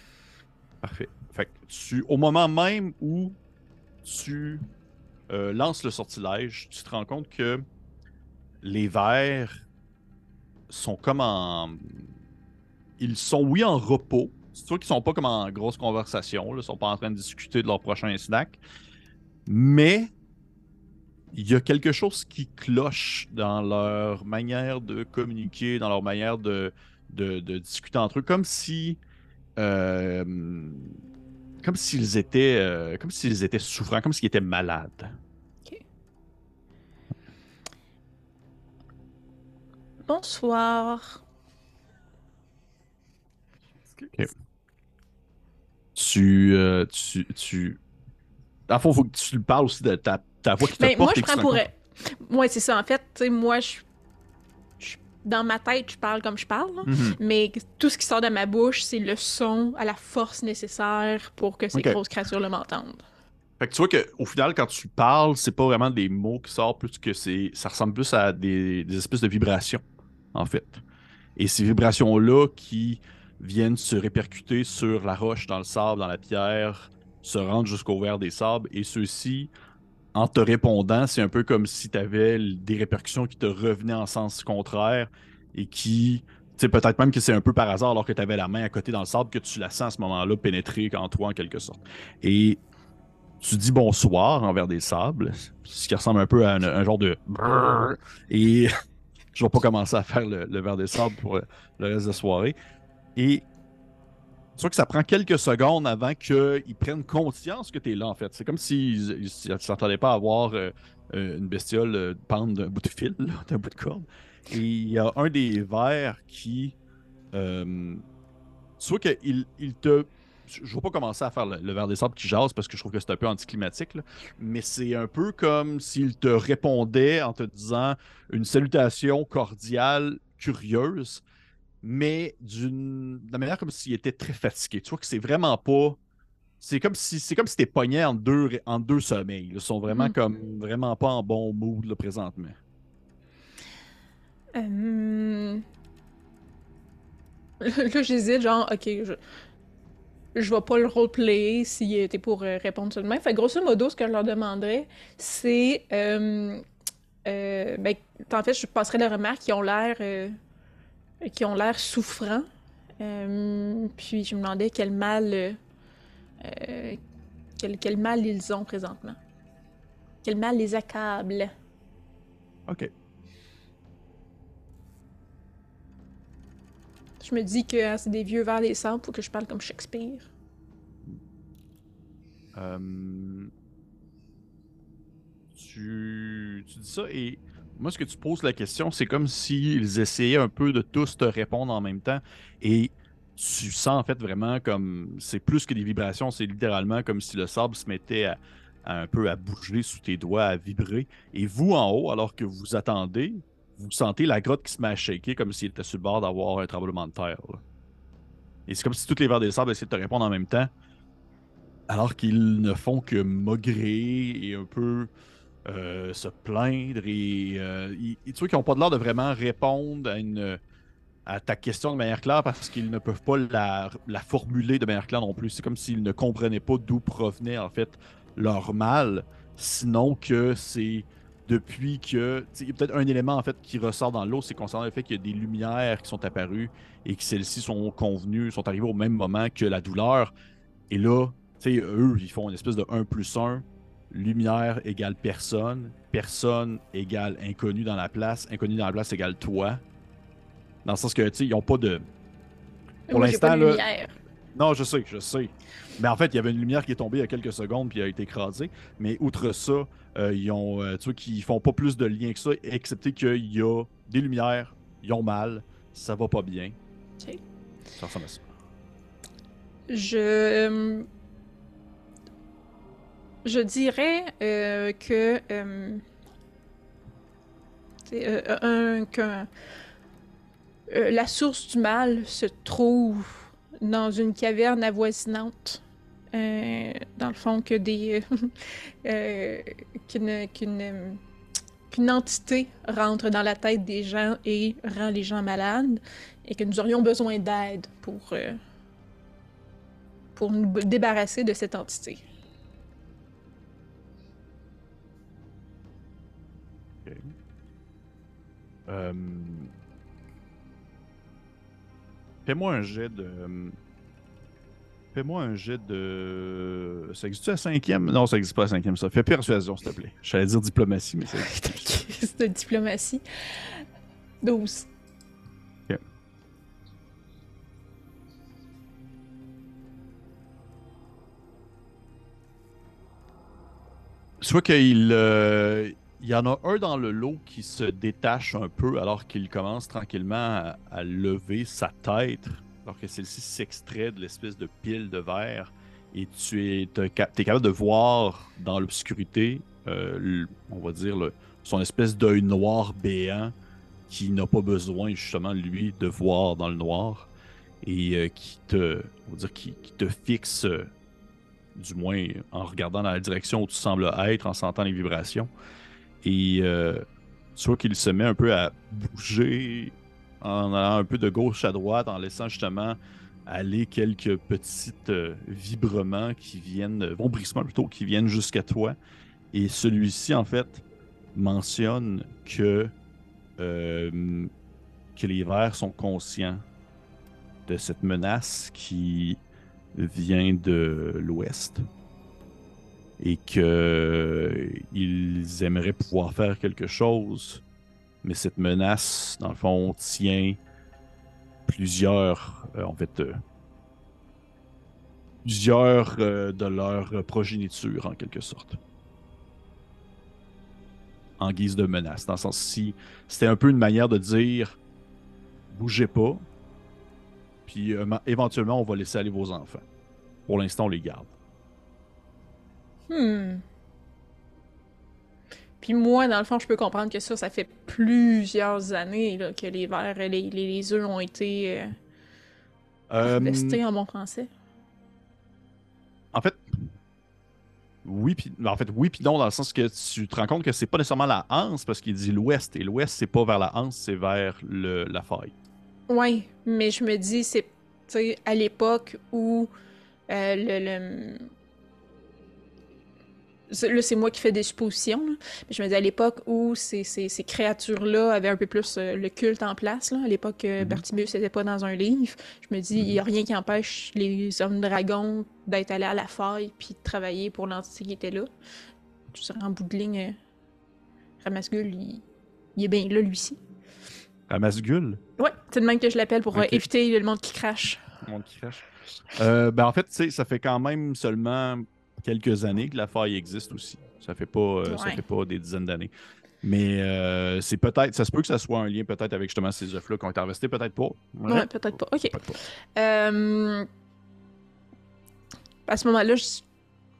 Parfait. Fait que tu, au moment même où tu euh, lances le sortilège, tu te rends compte que les vers sont comme en. Ils sont, oui, en repos. C'est sûr qu'ils sont pas comme en grosse conversation. Ils sont pas en train de discuter de leur prochain snack. Mais il y a quelque chose qui cloche dans leur manière de communiquer, dans leur manière de, de, de discuter entre eux, comme si. euh, comme s'ils étaient. euh, comme s'ils étaient souffrants, comme s'ils étaient malades. Bonsoir. Tu, euh, tu, tu. Fond, faut que tu lui parles aussi de ta, ta voix qui te Ben, porte. moi, je et prends pour. rencontre. Ouais, c'est ça. En fait, tu sais, moi, je. Dans ma tête, je parle comme je parle. Mhm. mais tout ce qui sort de ma bouche, c'est le son à la force nécessaire pour que ces grosses créatures le m'entendent. Fait que tu vois qu'au final, quand tu parles, c'est pas vraiment des mots qui sortent, plus que c'est. Ça ressemble plus à des, des espèces de vibrations, en fait. Et ces vibrations-là qui viennent se répercuter sur la roche, dans le sable, dans la pierre, se rendent jusqu'au verre des sables, et ceux-ci, en te répondant, c'est un peu comme si tu avais des répercussions qui te revenaient en sens contraire et qui. Tu sais, peut-être même que c'est un peu par hasard alors que tu avais la main à côté dans le sable que tu la sens à ce moment-là pénétrer en toi en quelque sorte. Et tu dis bonsoir envers des sables, ce qui ressemble un peu à un, genre de et je vais pas commencer à faire le, le verre des sables pour le, le reste de la soirée. Tu vois que ça prend quelques secondes avant qu'ils prennent conscience que tu es là, en fait. C'est comme s'ils ils, ils s'attendaient pas à voir euh, euh, une bestiole euh, pendre d'un bout de fil, d'un bout de corde. Et il y a un des vers qui. Euh, vois qu'il il te. Je ne vais pas commencer à faire le, verre des sables qui jase parce que je trouve que c'est un peu anticlimatique, mais c'est un peu comme s'il te répondait en te disant une salutation cordiale, curieuse, mais d'une de la manière comme s'il était très fatigué. Tu vois que c'est vraiment pas. C'est comme si c'est comme si t'es pogné en deux, en deux sommeils. Ils sont vraiment Mhm. comme vraiment pas en bon mood là, présentement. Euh... Là, j'hésite, genre, ok, je. Je vais pas le roleplayer si euh, t'es pour euh, répondre tout de même. Fait grosso modo, ce que je leur demanderais, c'est. euh, euh, ben, en fait, je passerais la remarque qu'ils ont l'air. Qui ont l'air souffrants. Euh, puis je me demandais quel mal. euh, euh, quel, quel mal ils ont présentement. Quel mal les accable. Ok. Je me dis que hein, c'est des vieux vers les sables, faut que je parle comme Shakespeare. Euh, tu, tu dis ça et moi, ce que tu poses la question, c'est comme s'ils essayaient un peu de tous te répondre en même temps et tu sens en fait vraiment comme c'est plus que des vibrations, c'est littéralement comme si le sable se mettait à, un peu à bouger sous tes doigts, à vibrer. Et vous en haut, alors que vous attendez, vous sentez la grotte qui se met à shaker comme s'il était sur le bord d'avoir un tremblement de terre. Et c'est comme si toutes les vers des sables essayaient de te répondre en même temps alors qu'ils ne font que maugrer et un peu euh, se plaindre et, euh, tu vois qu'ils n'ont pas l'air de vraiment répondre à, une, à ta question de manière claire parce qu'ils ne peuvent pas la, formuler de manière claire non plus. C'est comme s'ils ne comprenaient pas d'où provenait en fait leur mal, sinon que c'est depuis que. Il y a peut-être un élément en fait qui ressort dans l'eau, c'est concernant le fait qu'il y a des lumières qui sont apparues et que celles-ci sont convenues, sont arrivées au même moment que la douleur. Et là, eux, ils font une espèce de 1 plus 1. Lumière égale personne. Personne égale inconnu dans la place. Inconnu dans la place égale toi. Dans le sens que, tu sais, ils n'ont pas de. Pour l'instant, de là- lumière. Non, je sais, je sais. Mais en fait, il y avait une lumière qui est tombée il y a quelques secondes puis a été écrasée. Mais outre ça, euh, ils ont, euh, tu vois, qu'ils font pas plus de liens que ça, excepté qu'il y a des lumières, ils ont mal, ça va pas bien. Ok. Ça ressemble à ça. Je. Je dirais euh, que. euh, euh, la source du mal se trouve dans une caverne avoisinante. Dans le fond, que des. qu'une, entité rentre dans la tête des gens et rend les gens malades, et que nous aurions besoin d'aide pour. pour nous débarrasser de cette entité. Euh, Fais-moi un jet de. euh, Fais-moi un jet de. Ça existe à cinquième? Non, ça existe pas à cinquième, ça. Fais persuasion, s'il te plaît. J'allais dire diplomatie, mais existe. C'est de diplomatie. 12. Soit qu'il euh, il y en a un dans le lot qui se détache un peu alors qu'il commence tranquillement à, lever sa tête, alors que celle-ci s'extrait de l'espèce de pile de verre. Et tu es, capable de voir dans l'obscurité, euh, on va dire, son espèce d'œil noir béant qui n'a pas besoin, justement, lui, de voir dans le noir et euh, qui te, on va dire, qui, qui te fixe euh, du moins en regardant dans la direction où tu sembles être, en sentant les vibrations. Et euh, tu vois qu'il se met un peu à bouger en allant un peu de gauche à droite, en laissant justement aller quelques petits euh, vibrements qui viennent, vombrissements plutôt, qui viennent jusqu'à toi. Et celui-ci, en fait, mentionne que, euh, que les vers sont conscients de cette menace qui vient de l'ouest et que ils aimeraient pouvoir faire quelque chose, mais cette menace, dans le fond, tient plusieurs, euh, en fait, euh, plusieurs euh, de leur progéniture en quelque sorte, en guise de menace. Dans le sens si c'était un peu une manière de dire, bougez pas, puis euh, éventuellement on va laisser aller vos enfants. Pour l'instant, on les garde. Hmm. Puis moi, dans le fond, je peux comprendre que ça, ça fait plusieurs années là, que les vers, les, les, les œufs ont été euh, Euh, harvestés en bon français. En fait, oui, puis en fait, oui, puis non, dans le sens que tu te rends compte que c'est pas nécessairement la Hanse parce qu'il dit l'ouest, et l'ouest, c'est pas vers la Hanse, c'est vers le, la faille. Ouais, mais je me dis, c'est à l'époque où euh, le. Là, c'est moi qui fais des suppositions, là. mais je me dis à l'époque où ces, ces, ces créatures-là avaient un peu plus euh, le culte en place, là, à l'époque que Mhm. Bartimeus n'était pas dans un livre, je me dis, il n'y a rien qui empêche les hommes dragons d'être allés à la faille puis de travailler pour l'entité qui était là. Tu sais, en bout de ligne, euh, Ramasgul, il, il est bien là, lui-ci. Ramasgul, Ouais, c'est le même que je l'appelle pour euh, éviter le monde qui crache. le monde qui crache. Euh, ben en fait, tu sais, ça fait quand même seulement quelques années que la faille existe aussi. Ça fait pas, euh, ça fait pas des dizaines d'années. Mais euh, c'est peut-être, ça se peut que ça soit un lien peut-être avec justement ces œufs-là qui ont été harvestés, peut-être pas. Ouais, peut-être pas. Ok. Pas. Euh, À ce moment-là, je,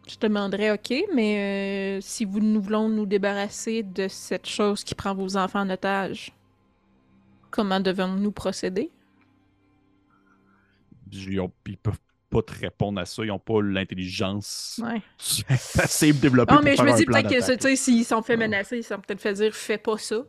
je te demanderais, ok, mais si vous nous voulons nous débarrasser de cette chose qui prend vos enfants en otage, comment devons-nous procéder? Ils, ont- ils peuvent pas te répondre à ça. Ils ont pas l'intelligence Ouais. assez développée Non, pour mais je me dis peut-être que s'ils sont fait menacer, ils sont peut-être fait dire fais pas ça.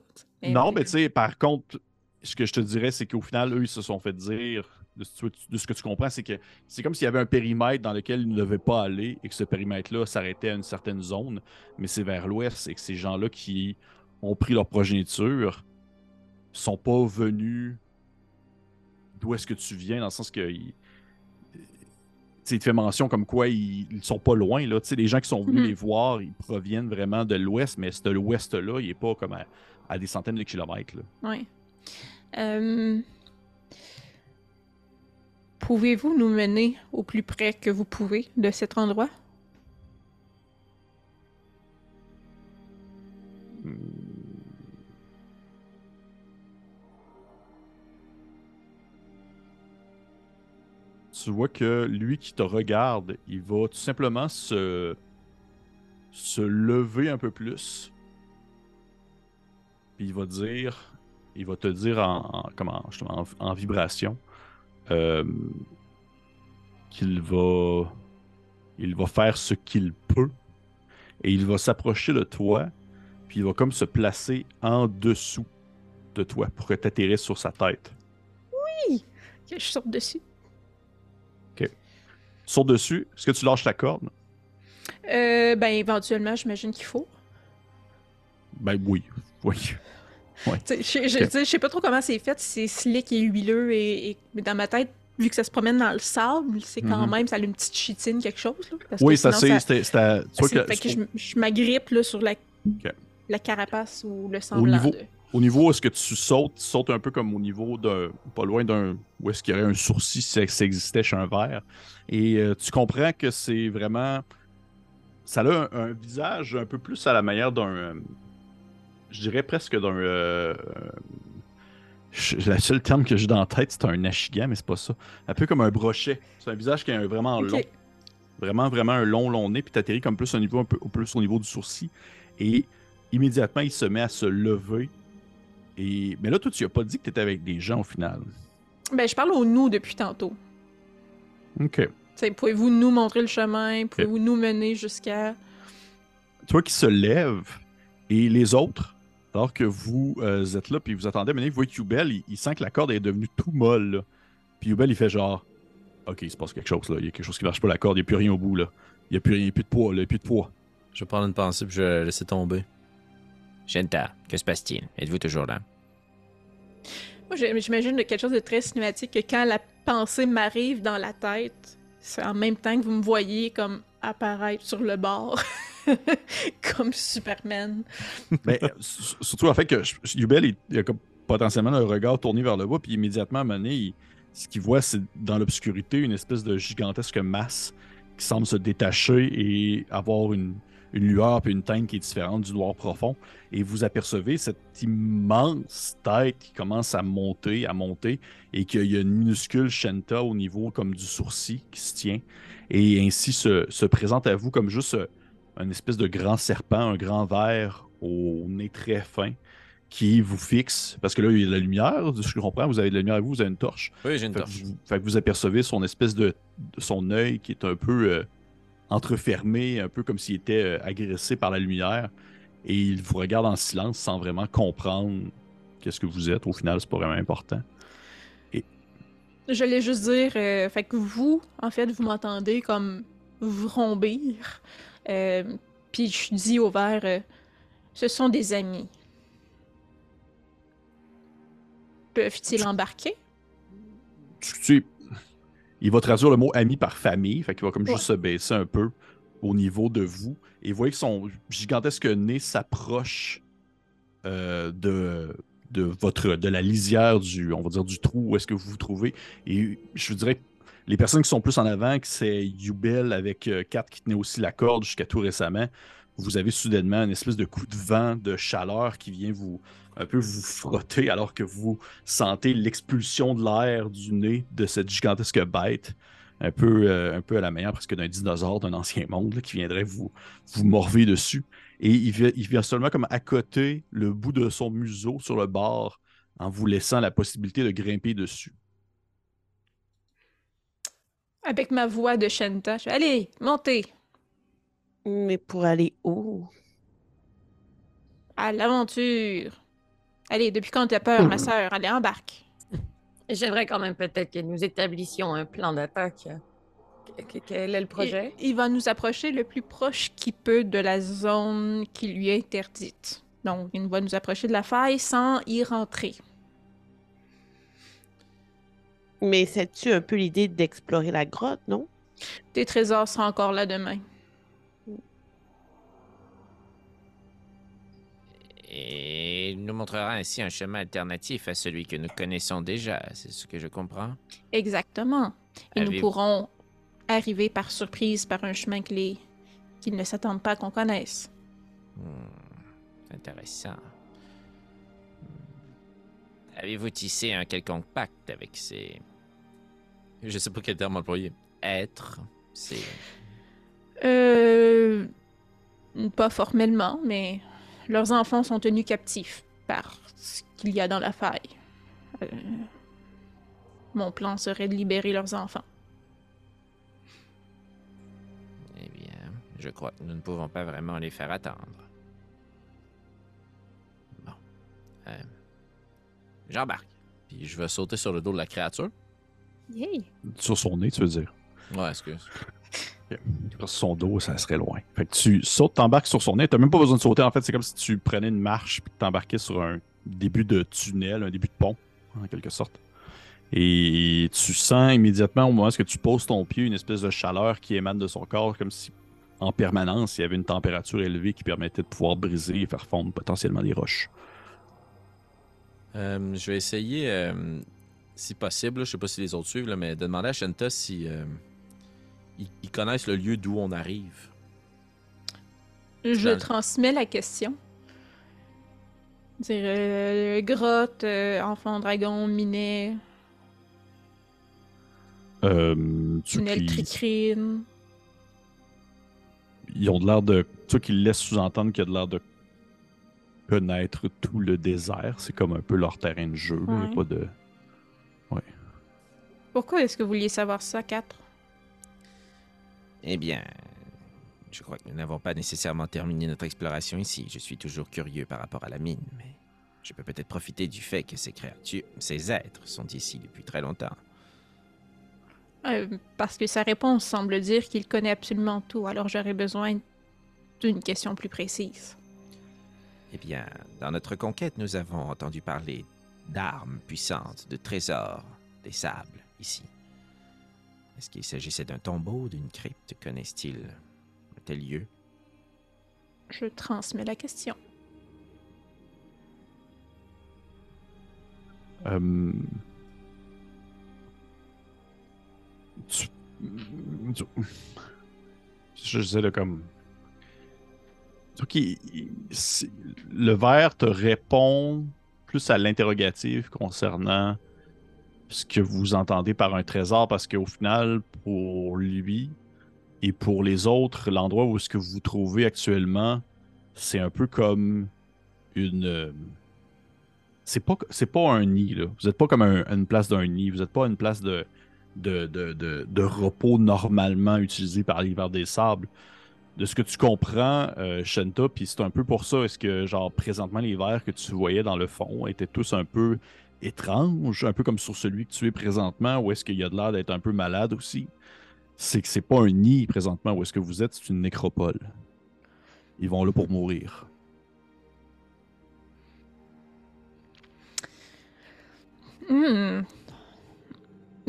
Non, mais tu sais, par contre, ce que je te dirais, c'est qu'au final, eux, ils se sont fait dire, de ce, que tu comprends, c'est que c'est comme s'il y avait un périmètre dans lequel ils ne devaient pas aller et que ce périmètre-là s'arrêtait à une certaine zone, mais c'est vers l'ouest et que ces gens-là qui ont pris leur progéniture sont pas venus d'où est-ce que tu viens, dans le sens que ils- tu sais, il te fait mention comme quoi ils, ils sont pas loin. Là. Les gens qui sont venus Mhm. les voir, ils proviennent vraiment de l'ouest, mais ce l'ouest-là, il est pas comme à, à des centaines de kilomètres. Oui. Euh, Pouvez-vous nous mener au plus près que vous pouvez de cet endroit? Tu vois que lui qui te regarde, il va tout simplement se, lever un peu plus. Puis il va dire, il va te dire en, en- vibration euh, qu'il va, il va faire ce qu'il peut et il va s'approcher de toi puis il va comme se placer en dessous de toi pour que tu atterrisses sur sa tête. Que je sorte dessus. Sur dessus, est-ce que tu lâches la corde? Euh, ben, éventuellement, j'imagine qu'il faut. Ben oui, oui. Je sais, pas trop comment c'est fait, si c'est slick et huileux, et, et- mais dans ma tête, vu que ça se promène dans le sable, c'est quand Mhm. même, ça a une petite chitine, quelque chose. Là, parce Oui, que ça c'est. je, m'agrippe sur la, la carapace ou le semblant niveau- de... Au niveau où est-ce que tu sautes, tu sautes un peu comme au niveau d'un. Pas loin d'un. Où est-ce qu'il y aurait un sourcil si ça, existait chez un verre? Et euh, tu comprends que c'est vraiment. Ça a un, un visage un peu plus à la manière d'un. euh, je dirais presque d'un. euh, je- la seule terme que j'ai dans la tête, c'est un ashigan, mais c'est pas ça. Un peu comme un brochet. C'est un visage qui est vraiment long. Vraiment, vraiment un long, long nez, puis t'atterris comme plus au niveau, un peu plus au niveau du sourcil. Et immédiatement, il se met à se lever. Et... Mais là, toi, tu as pas dit que tu étais avec des gens au final. Ben, je parle au nous depuis tantôt. OK. Tu sais, Pouvez-vous nous montrer le chemin? Pouvez-vous nous mener jusqu'à... Toi qui se lève et les autres, alors que vous euh, êtes là puis vous attendez, maintenant vous voyez que Yubel, il, il sent que la corde est devenue tout molle. là. Puis Yubel, il fait genre OK, il se passe quelque chose là. Il y a quelque chose qui marche pas la corde, il n'y a plus rien au bout là. Il n'y a plus rien, il y a plus de poids là, il n'y a plus de poids. Je vais prendre une pensée puis je vais la laisser tomber. Genta, que se passe-t-il? Êtes-vous toujours là? Moi, j'imagine quelque chose de très cinématique que quand la pensée m'arrive dans la tête, c'est en même temps que vous me voyez comme apparaître sur le bord, comme Superman. Mais euh, surtout en fait que Yubel, il, il a comme potentiellement le regard tourné vers le bas, puis immédiatement à un moment donné, il- ce qu'il voit, c'est dans l'obscurité une espèce de gigantesque masse qui semble se détacher et avoir une, une lueur puis une teinte qui est différente du noir profond. Et vous apercevez cette immense tête qui commence à monter, à monter, et qu'il y a une minuscule Shenta au niveau comme du sourcil qui se tient, et ainsi se, se présente à vous comme juste euh, un espèce de grand serpent, un grand ver au nez très fin qui vous fixe. Parce que là, il y a de la lumière, de ce que je comprends, vous avez de la lumière avec vous, vous avez une torche. Oui, j'ai une Fait que, torche. vous, fait que vous apercevez son espèce de, de- son œil qui est un peu euh, entrefermé, un peu comme s'il était euh, agressé par la lumière. Et il vous regarde en silence sans vraiment comprendre qu'est-ce que vous êtes. Au final, c'est pas vraiment important. Je voulais juste dire, euh, fait que vous, en fait, vous m'entendez comme vrombir. Euh, Puis je dis au verre, euh, ce sont des amis. Peuvent-ils embarquer? tu sais, il va traduire le mot ami par famille, fait qu'il va comme Ouais. juste se baisser un peu au niveau de vous. Et vous voyez que son gigantesque nez s'approche euh, de, de votre de la lisière du, on va dire, du trou où est-ce que vous vous trouvez. Et je vous dirais que les personnes qui sont plus en avant, que c'est Yubel avec euh, Kat qui tenait aussi la corde jusqu'à tout récemment, vous avez soudainement une espèce de coup de vent, de chaleur qui vient vous un peu vous frotter alors que vous sentez l'expulsion de l'air du nez de cette gigantesque bête, un peu, euh, un peu à la manière presque d'un dinosaure d'un ancien monde là, qui viendrait vous, vous morver dessus. Et il vient, il vient seulement comme accoter le bout de son museau sur le bord en vous laissant la possibilité de grimper dessus. Avec ma voix de Shanta, je allez, montez Mais pour aller où? à l'aventure. Allez, depuis quand t'as peur, ma sœur? Allez, embarque. J'aimerais quand même peut-être que nous établissions un plan d'attaque. Que- que- Quel est le projet? Il, il va nous approcher le plus proche qu'il peut de la zone qui lui est interdite. Donc, il va nous approcher de la faille sans y rentrer. Mais c'est-tu un peu l'idée d'explorer la grotte, non? Tes trésors seront encore là demain. Et il nous montrera ainsi un chemin alternatif à celui que nous connaissons déjà, c'est ce que je comprends. Exactement. Et nous pourrons arriver par surprise par un chemin que les- qu'ils ne s'attendent pas qu'on connaisse. Hmm, intéressant. Hmm. Avez-vous tissé un quelconque pacte avec ces Je sais pas quel terme employer. êtres Ces... Euh. Pas formellement, mais leurs enfants sont tenus captifs par ce qu'il y a dans la faille. Euh, Mon plan serait de libérer leurs enfants. Eh bien, je crois que nous ne pouvons pas vraiment les faire attendre. Bon. Euh, J'embarque. Puis je vais sauter sur le dos de la créature. Yay! Sur son nez, tu veux dire? Ouais, excuse. Son dos, ça serait loin. Fait que tu sautes, t'embarques sur son nez. T'as même pas besoin de sauter. En fait, c'est comme si tu prenais une marche puis t'embarquais sur un début de tunnel, un début de pont, en quelque sorte. Et tu sens immédiatement, au moment où tu poses ton pied, une espèce de chaleur qui émane de son corps, comme si en permanence, il y avait une température élevée qui permettait de pouvoir briser et faire fondre potentiellement des roches. Euh, je vais essayer, euh, si possible, je sais pas si les autres suivent, mais de demander à Shenta si euh, ils, ils connaissent le lieu d'où on arrive. Je Dans transmets la question. Dire euh, grotte, euh, enfant dragon, minet, Euh, tu tunnel tricrine. ils ont de l'air de. Tu qui laisse sous-entendre qu'il y a de l'air de connaître tout le désert. C'est comme un peu leur terrain de jeu. là. Il y a Ouais. pas de. Pourquoi est-ce que vous vouliez savoir ça, 4? Eh bien, je crois que nous n'avons pas nécessairement terminé notre exploration ici. Je suis toujours curieux par rapport à la mine, mais je peux peut-être profiter du fait que ces créatures, ces êtres sont ici depuis très longtemps. Euh, parce que sa réponse semble dire qu'il connaît absolument tout, alors j'aurais besoin d'une question plus précise. Eh bien, dans notre conquête, nous avons entendu parler d'armes puissantes, de trésors, des sables, ici. Est-ce qu'il s'agissait d'un tombeau, d'une crypte Connaissent-ils un tel lieu? Je transmets la question. Euh, tu- tu- J'essaie de comme. Il- le verre te répond plus à l'interrogative concernant ce que vous entendez par un trésor, parce qu'au final, pour lui et pour les autres, l'endroit où est-ce que vous vous trouvez actuellement, c'est un peu comme une. euh, c'est pas c'est pas un nid là. Vous êtes pas comme un- une place d'un nid. Vous êtes pas une place de de, de, de, repos normalement utilisée par l'hiver des sables. De ce que tu comprends, euh, Shenta, puis c'est un peu pour ça, est-ce que genre présentement les vers que tu voyais dans le fond étaient tous un peu étranges, un peu comme sur celui que tu es présentement, ou est-ce qu'il y a de l'air d'être un peu malade aussi? C'est que c'est pas un nid présentement où est-ce que vous êtes, c'est une nécropole. Ils vont là pour mourir. Hmm.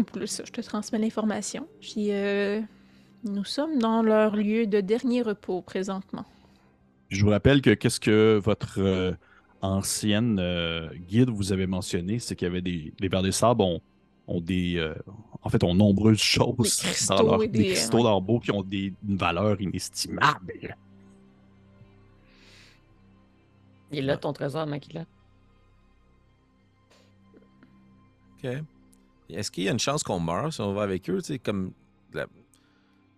Plus, je te transmets l'information. Euh, nous sommes dans leur lieu de dernier repos présentement. Je vous rappelle que qu'est-ce que votre euh, ancienne euh, guide vous avait mentionné, c'est qu'il y avait des. Les vers des sables ont, ont des. euh, en fait, ont nombreuses choses Des cristaux dans leur, des, des- cristaux ouais. qui ont des, une valeur inestimable. Il est là ton trésor, Makila. OK. Est-ce qu'il y a une chance qu'on meure si on va avec eux? Tu sais, comme. La...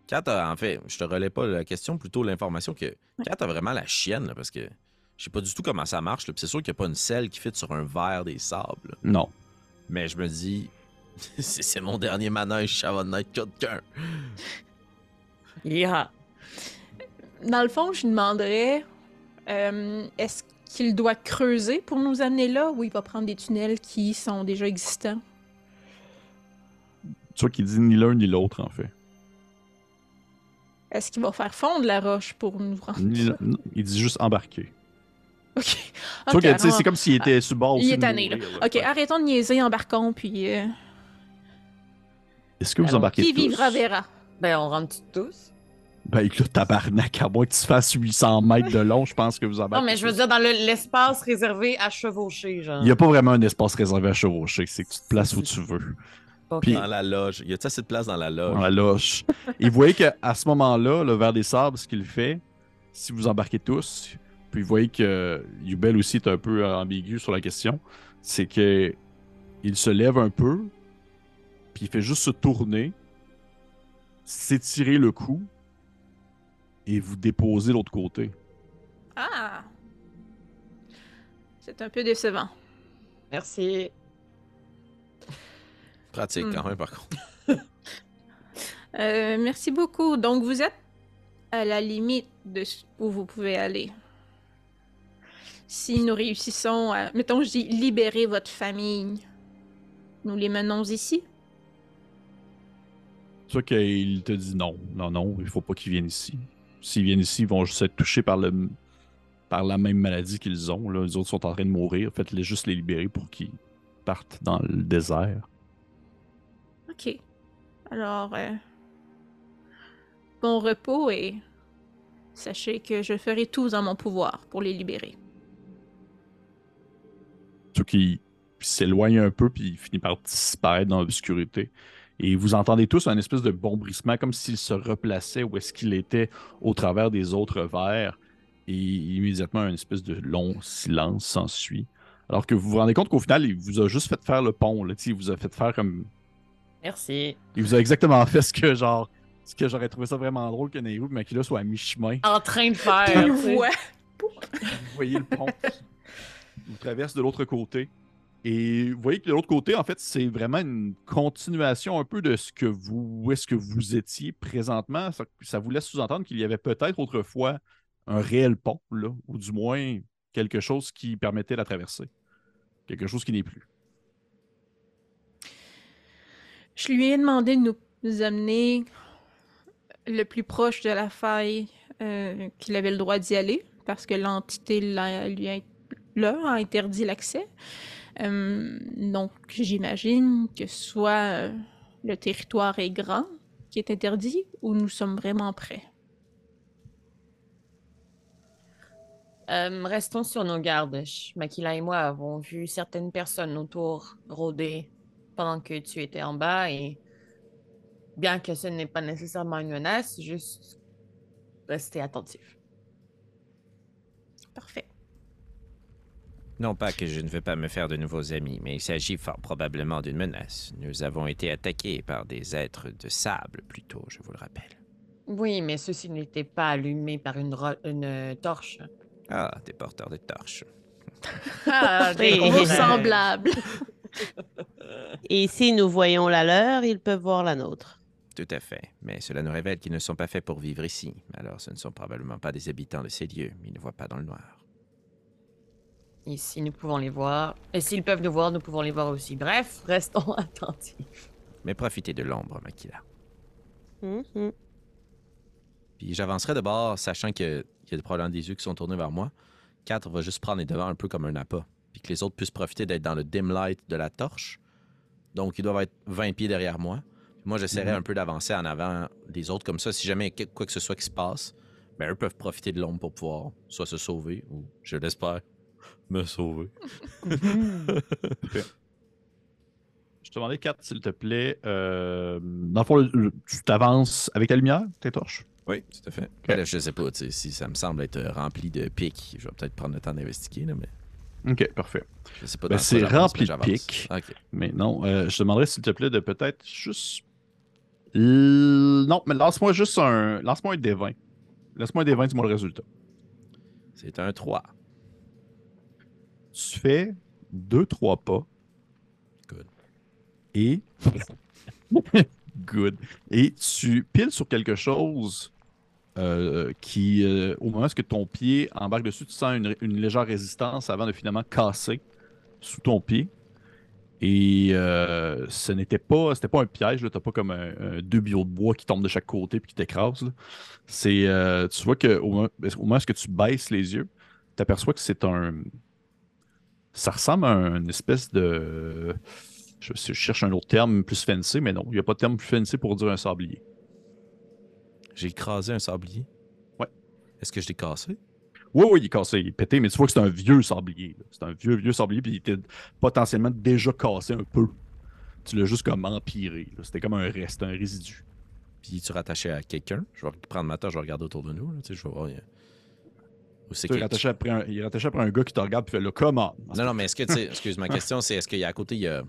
Kat a, en fait, je te relais pas la question, plutôt l'information que Kat a vraiment la chienne, là, parce que je sais pas du tout comment ça marche. C'est sûr qu'il n'y a pas une selle qui fit sur un verre des sables. là. Non. Mais je me dis, c'est c'est mon dernier manège, ça va quelqu'un. Yeah. Dans le fond, je lui demanderais euh, est-ce qu'il doit creuser pour nous amener là ou il va prendre des tunnels qui sont déjà existants? Tu vois qu'il dit ni l'un ni l'autre, en fait. Est-ce qu'il va faire fondre la roche pour nous rendre Ni- ça? il dit juste embarquer. Ok. Que, c'est comme s'il était sur le bord Il est tanné, là. Ok, Ouais. arrêtons de niaiser, embarquons, puis euh, Est-ce que vous Alors, embarquez qui tous? vivra verra. Ben, on rentre tous? Ben, là, tabarnak, à moins que tu fasses 800 mètres de long, je pense que vous embarquez Non, mais je veux tous. dire, dans le- l'espace réservé à chevaucher, genre. Il n'y a pas vraiment un espace réservé à chevaucher, c'est que tu te places où tu veux. Puis- Dans la loge. Y a-t-il assez de place dans la loge? dans la loge. Et vous voyez qu'à ce moment-là, le vers des sables, ce qu'il fait, si vous embarquez tous, puis vous voyez que Yubel aussi est un peu ambigu sur la question, c'est que il se lève un peu, puis il fait juste se tourner, s'étirer le cou, et vous déposer de l'autre côté. Ah! C'est un peu décevant. Merci. Pratique Hmm. quand même, par contre. Euh, merci beaucoup. Donc, vous êtes à la limite de où vous pouvez aller. Si nous réussissons à, mettons, je dis, libérer votre famille, nous les menons ici? Vois qu'il te dit non, non, non, il faut pas qu'ils viennent ici. S'ils viennent ici, ils vont juste être touchés par, le, par la même maladie qu'ils ont. Là. Les autres sont en train de mourir. Faites-les juste les libérer pour qu'ils partent dans le désert. Ok. Alors, euh, bon repos et sachez que je ferai tout en mon pouvoir pour les libérer. Qu'il s'éloigne un peu, puis il finit par disparaître dans l'obscurité. Et vous entendez tous un espèce de bombrissement, comme s'il se replaçait où est-ce qu'il était au travers des autres verres. Et immédiatement, un espèce de long silence s'ensuit. Alors que vous vous rendez compte qu'au final, il vous a juste fait faire le pont. Là, il vous a fait faire comme Merci. Il vous a exactement fait ce que genre ce que j'aurais trouvé ça vraiment drôle que Nehru et Makila soient à mi-chemin. En train de faire. Vous voyez le pont. Vous traversez de l'autre côté. Et vous voyez que de l'autre côté, en fait, c'est vraiment une continuation un peu de ce que vous, est-ce que vous étiez présentement. Ça, vous laisse sous-entendre qu'il y avait peut-être autrefois un réel pont, là, ou du moins quelque chose qui permettait la traversée. Quelque chose qui n'est plus. Je lui ai demandé de nous amener le plus proche de la faille euh, qu'il avait le droit d'y aller, parce que l'entité lui a, là, a interdit l'accès. Euh, donc, j'imagine que soit euh, le territoire est grand, qui est interdit, ou nous sommes vraiment prêts. Euh, restons sur nos gardes. Makila et moi avons vu certaines personnes autour rôder pendant que tu étais en bas et bien que ce n'est pas nécessairement une menace, juste rester attentif. Parfait. Non pas que je ne veux pas me faire de nouveaux amis, mais il s'agit fort probablement d'une menace. Nous avons été attaqués par des êtres de sable, plutôt, je vous le rappelle. Oui, mais ceci n'était pas allumé par une, ro- une euh, torche. Ah, des porteurs de torches. Ah, des On vrais. semblable. Et si nous voyons la leur, ils peuvent voir la nôtre. Tout à fait. Mais cela nous révèle qu'ils ne sont pas faits pour vivre ici. Alors ce ne sont probablement pas des habitants de ces lieux. Ils ne voient pas dans le noir. Ici, nous pouvons les voir. Et s'ils peuvent nous voir, nous pouvons les voir aussi. Bref, restons attentifs. Mais profitez de l'ombre, Makila. Mhm. Puis j'avancerai de bord, sachant qu'il y a probablement des yeux qui sont tournés vers moi. 4 va juste prendre les devants un peu comme un appât. Puis que les autres puissent profiter d'être dans le dim light de la torche. Donc ils doivent être 20 pieds derrière moi. Puis moi, j'essaierai Mhm. un peu d'avancer en avant des autres comme ça. Si jamais il y a quoi que ce soit qui se passe, ben eux peuvent profiter de l'ombre pour pouvoir soit se sauver ou, je l'espère, me sauver. Je te demandais, Kat, s'il te plaît. euh, dans le fond, le- tu t'avances avec ta lumière, tes torches? Oui, tout à fait. Ben là, je sais pas, tu sais, si ça me semble être rempli de pics, je vais peut-être prendre le temps d'investiguer, là, mais Ok, parfait. je sais pas. Ben, c'est rempli de pics. Mais non, euh, je te demanderais, s'il te plaît, de peut-être juste. L- Non, mais lance-moi juste un. Lance-moi un D20. Laisse-moi un D20, dis-moi le résultat. C'est un 3. Tu fais deux, trois pas. Good. Et. Good. Et tu piles sur quelque chose euh, qui, euh, au moment où ton pied embarque dessus, tu sens une, une légère résistance avant de finalement casser sous ton pied. Et euh, ce n'était pas, c'était pas un piège, tu n'as pas comme un, un deux billots de bois qui tombent de chaque côté puis qui t'écrasent. C'est, tu vois que au moment, au moment où tu baisses les yeux, t'aperçois que c'est un. Ça ressemble à une espèce de. Je, je cherche un autre terme plus fancy, mais non, il n'y a pas de terme plus fancy pour dire un sablier. J'ai écrasé un sablier. Ouais. Est-ce que je l'ai cassé? Oui, oui, il est cassé, il est pété, mais tu vois que c'est un vieux sablier. C'est un vieux, vieux sablier, puis il était potentiellement déjà cassé un peu. Tu l'as juste comme empiré. C'était comme un reste, un résidu. Puis tu rattaché à quelqu'un? Je vais prendre ma tâche, je vais regarder autour de nous. là, je vais voir. il y a- C'est qu'il Il est rattaché après un, il est rattaché après un gars qui te regarde et fait le comment. Non, non, mais est-ce que, tu sais, excuse ma question, c'est est-ce qu'il y a à côté, il y a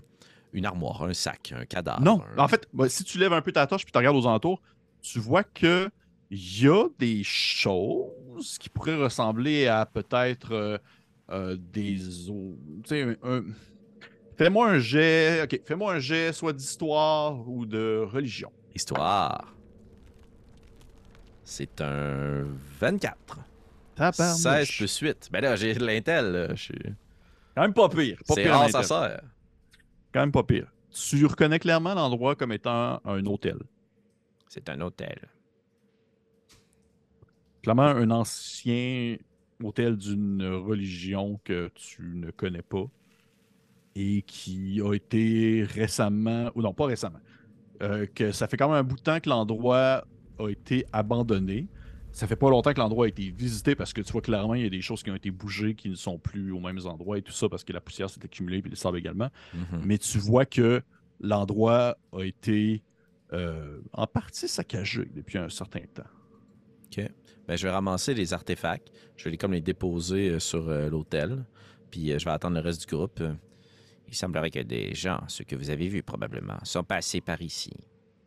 une armoire, un sac, un cadavre? Non, un- en fait, bah, si tu lèves un peu ta torche puis tu regardes aux alentours, tu vois que il y a des choses qui pourraient ressembler à peut-être euh, euh, des os. Tu sais, un- un- Fais-moi un jet. Ok, fais-moi un jet soit d'histoire ou de religion. Histoire. C'est un 24. Tabarnouche. 16 plus 8. Ben là, j'ai de l'intel. suis- Quand même pas pire. Pas C'est pire en rare, ça sert. Quand même pas pire. Tu reconnais clairement l'endroit comme étant un hôtel. C'est un hôtel. Clairement un ancien hôtel d'une religion que tu ne connais pas et qui a été récemment, ou non pas récemment, euh, que ça fait quand même un bout de temps que l'endroit a été abandonné. Ça fait pas longtemps que l'endroit a été visité parce que tu vois clairement il y a des choses qui ont été bougées qui ne sont plus aux mêmes endroits et tout ça parce que la poussière s'est accumulée puis le sable également. Mhm. Mais tu vois que l'endroit a été euh, en partie saccagé depuis un certain temps. Ben, je vais ramasser les artefacts. Je vais les, comme les déposer euh, sur euh, l'hôtel. Puis euh, je vais attendre le reste du groupe. Il semblerait que des gens, ceux que vous avez vus probablement, sont passés par ici.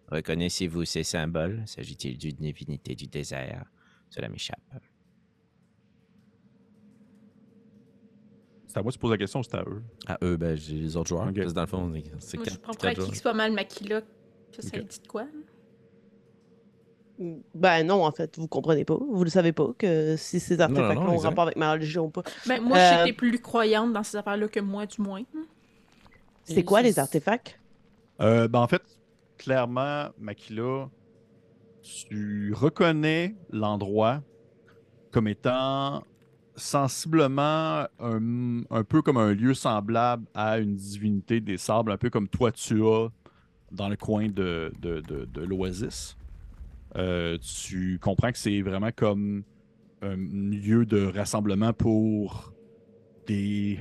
Reconnaissez-vous ces symboles? S'agit-il d'une divinité du désert? Cela m'échappe. C'est à moi de se poser la question ou c'est à eux? À eux, ben, j'ai les autres joueurs. Ok. Parce que dans le fond, c'est Moi, je prends pour acquis que c'est pas mal Makila que ça Ok. dit de quoi. Ben non, en fait, vous comprenez pas. Vous le savez pas que si ces artefacts ont rapport avec ma religion ou pas. Ben, moi, Euh, j'étais plus croyante dans ces affaires-là que moi, du moins. C'est quoi les artefacts? Euh, ben, en fait, clairement, Makila, tu reconnais l'endroit comme étant sensiblement un, un peu comme un lieu semblable à une divinité des sables, un peu comme toi tu as dans le coin de, de, de- l'oasis. Euh, tu comprends que c'est vraiment comme un lieu de rassemblement pour des.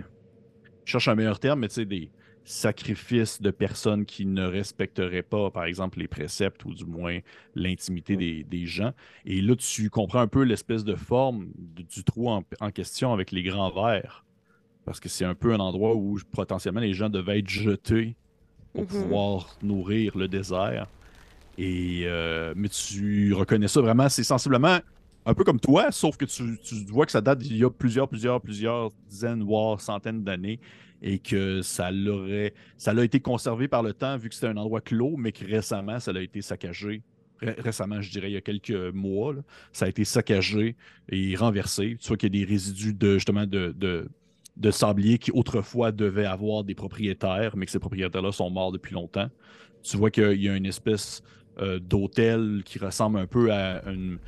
Je cherche un meilleur terme, mais tu sais, des sacrifices de personnes qui ne respecteraient pas, par exemple, les préceptes ou du moins l'intimité des, des gens. Et là, tu comprends un peu l'espèce de forme du, du trou en, en question avec les grands verres. Parce que c'est un peu un endroit où potentiellement les gens devaient être jetés pour Mhm. pouvoir nourrir le désert. Et, euh, mais tu reconnais ça vraiment, c'est sensiblement un peu comme toi, sauf que tu, tu vois que ça date d'il y a plusieurs, plusieurs, plusieurs dizaines, voire centaines d'années, et que ça l'aurait, ça l'a été conservé par le temps vu que c'était un endroit clos, mais que récemment, ça a été saccagé. Ré- récemment, je dirais il y a quelques mois, ça a été saccagé et renversé. Tu vois qu'il y a des résidus de justement de, de, de sablier qui autrefois devaient avoir des propriétaires, mais que ces propriétaires-là sont morts depuis longtemps. Tu vois qu'il y a une espèce euh, d'hôtel qui ressemble un peu à une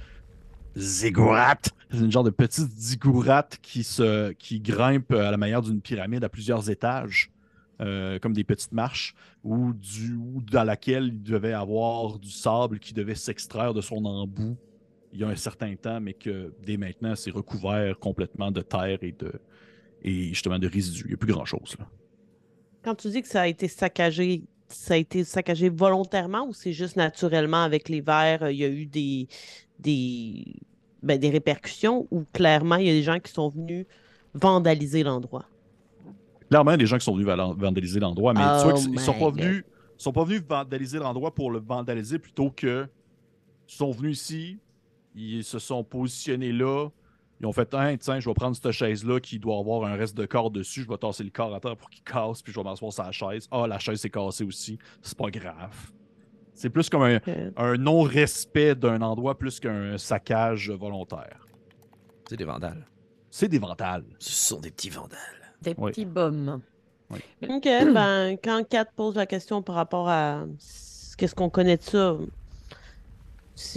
ziggourate. C'est une genre de petite ziggourate qui, se, qui grimpe à la manière d'une pyramide à plusieurs étages, euh, comme des petites marches, ou, du, ou dans laquelle il devait avoir du sable qui devait s'extraire de son embout il y a un certain temps, mais que dès maintenant, c'est recouvert complètement de terre et de et justement de résidus. Il n'y a plus grand-chose. Quand tu dis que ça a été saccagé, ça a été saccagé volontairement ou c'est juste naturellement avec les verres, euh, il y a eu des, des, ben, des répercussions ou clairement il y a des gens qui sont venus vandaliser l'endroit? Clairement, il y a des gens qui sont venus vandaliser l'endroit, mais tu vois Oh qu'ils sont pas venus. ils sont pas venus vandaliser l'endroit pour le vandaliser plutôt que ils sont venus ici, ils se sont positionnés là, ils ont fait hein, tiens, je vais prendre cette chaise-là qui doit avoir un reste de corps dessus, je vais tasser le corps à terre pour qu'il casse, puis je vais m'asseoir sur la chaise. Ah, la chaise s'est cassée aussi, c'est pas grave. C'est plus comme un, un non-respect d'un endroit plus qu'un saccage volontaire. C'est des vandales. C'est des vandales. Ce sont des petits vandales. Des Oui. petits bums. OK, ben, quand Kat pose la question par rapport à qu'est-ce qu'on connaît de ça,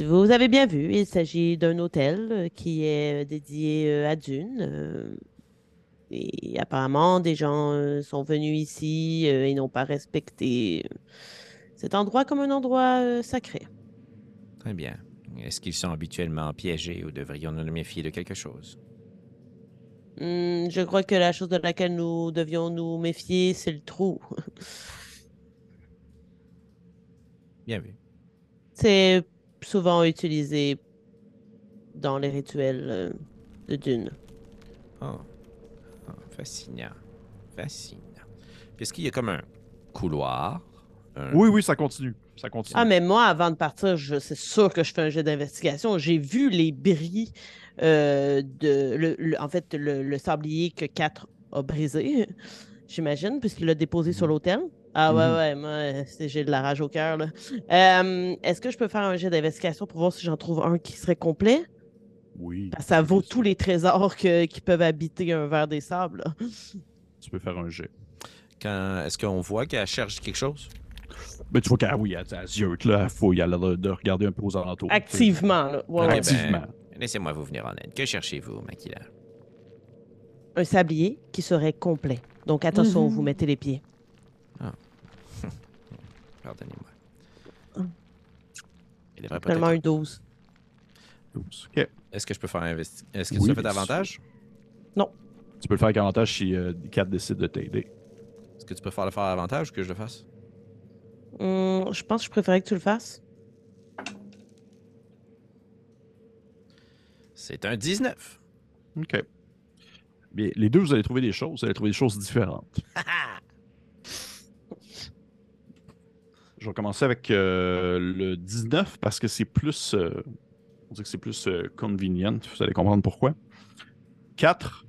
vous avez bien vu, il s'agit d'un hôtel euh, qui est euh, dédié euh, à Dune. et apparemment, des gens sont venus ici et n'ont pas respecté cet endroit comme un endroit sacré. Très bien. Est-ce qu'ils sont habituellement piégés ou devrions-nous nous méfier de quelque chose? Hmm, je crois que la chose de laquelle nous devions nous méfier, c'est le trou. Bien vu. C'est souvent utilisé dans les rituels euh, de Dune. Oh. Oh, fascinant. Fascinant. Puis est-ce qu'il y a comme un couloir? un- Oui, oui, ça continue. Ça continue. Ah, mais moi, avant de partir, je- c'est sûr que je fais un jet d'investigation. J'ai vu les bris euh, de. le- le- en fait, le, le sablier que 4 a brisé, j'imagine, puisqu'il l'a déposé sur Mhm. l'hôtel. Ah, ouais, Mhm. ouais, moi, euh, j'ai de la rage au cœur, là. Euh, Est-ce que je peux faire un jet d'investigation pour voir si j'en trouve un qui serait complet? Oui. Ça vaut tous les trésors que- qui peuvent habiter un verre des sables. là. Tu peux faire un jet. Quand... Est-ce qu'on voit qu'elle cherche quelque chose? Mais tu vois qu'elle, oui, elle, elle ziote, là, elle fouille, elle a l'air de regarder un peu aux alentours. Activement, là. Ouais, Ok, ouais. Activement. ben, Laissez-moi vous venir en aide. Que cherchez-vous, Makila? Un sablier qui serait complet. Donc attention où Mhm. vous mettez les pieds. Pardonnez-moi. Hum. Il devrait peut-être... un 12. 12. OK. Est-ce que je peux faire investi... Est-ce que Oui, tu as fait davantage? Tu peux le faire avec avantage si euh, 4 décide de t'aider. Est-ce que tu peux faire le faire à avantage ou que je le fasse? Hum, je pense que je préférais que tu le fasses. C'est un 19. OK. Bien, les deux, vous allez trouver des choses. Vous allez trouver des choses différentes. Je vais commencer avec euh, le 19 parce que c'est plus. euh, on dit que c'est plus euh, convenient. Vous allez comprendre pourquoi. 4.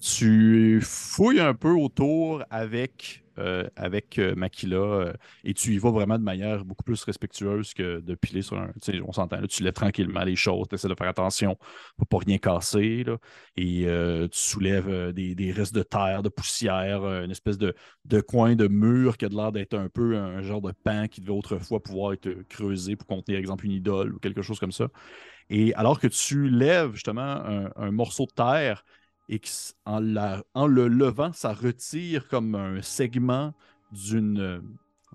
Tu fouilles un peu autour avec, euh, avec euh, Makila euh, et tu y vas vraiment de manière beaucoup plus respectueuse que de piler sur un. On s'entend là, tu lèves tranquillement les choses, tu essaies de faire attention pour pas rien casser. Là, et tu soulèves des, restes de terre, de poussière, une espèce de, coin de mur qui a l'air d'être un peu un genre de pan qui devait autrefois pouvoir être creusé pour contenir, par exemple, une idole ou quelque chose comme ça. Et alors que tu lèves justement un morceau de terre et en le levant, ça retire comme un segment d'une, euh,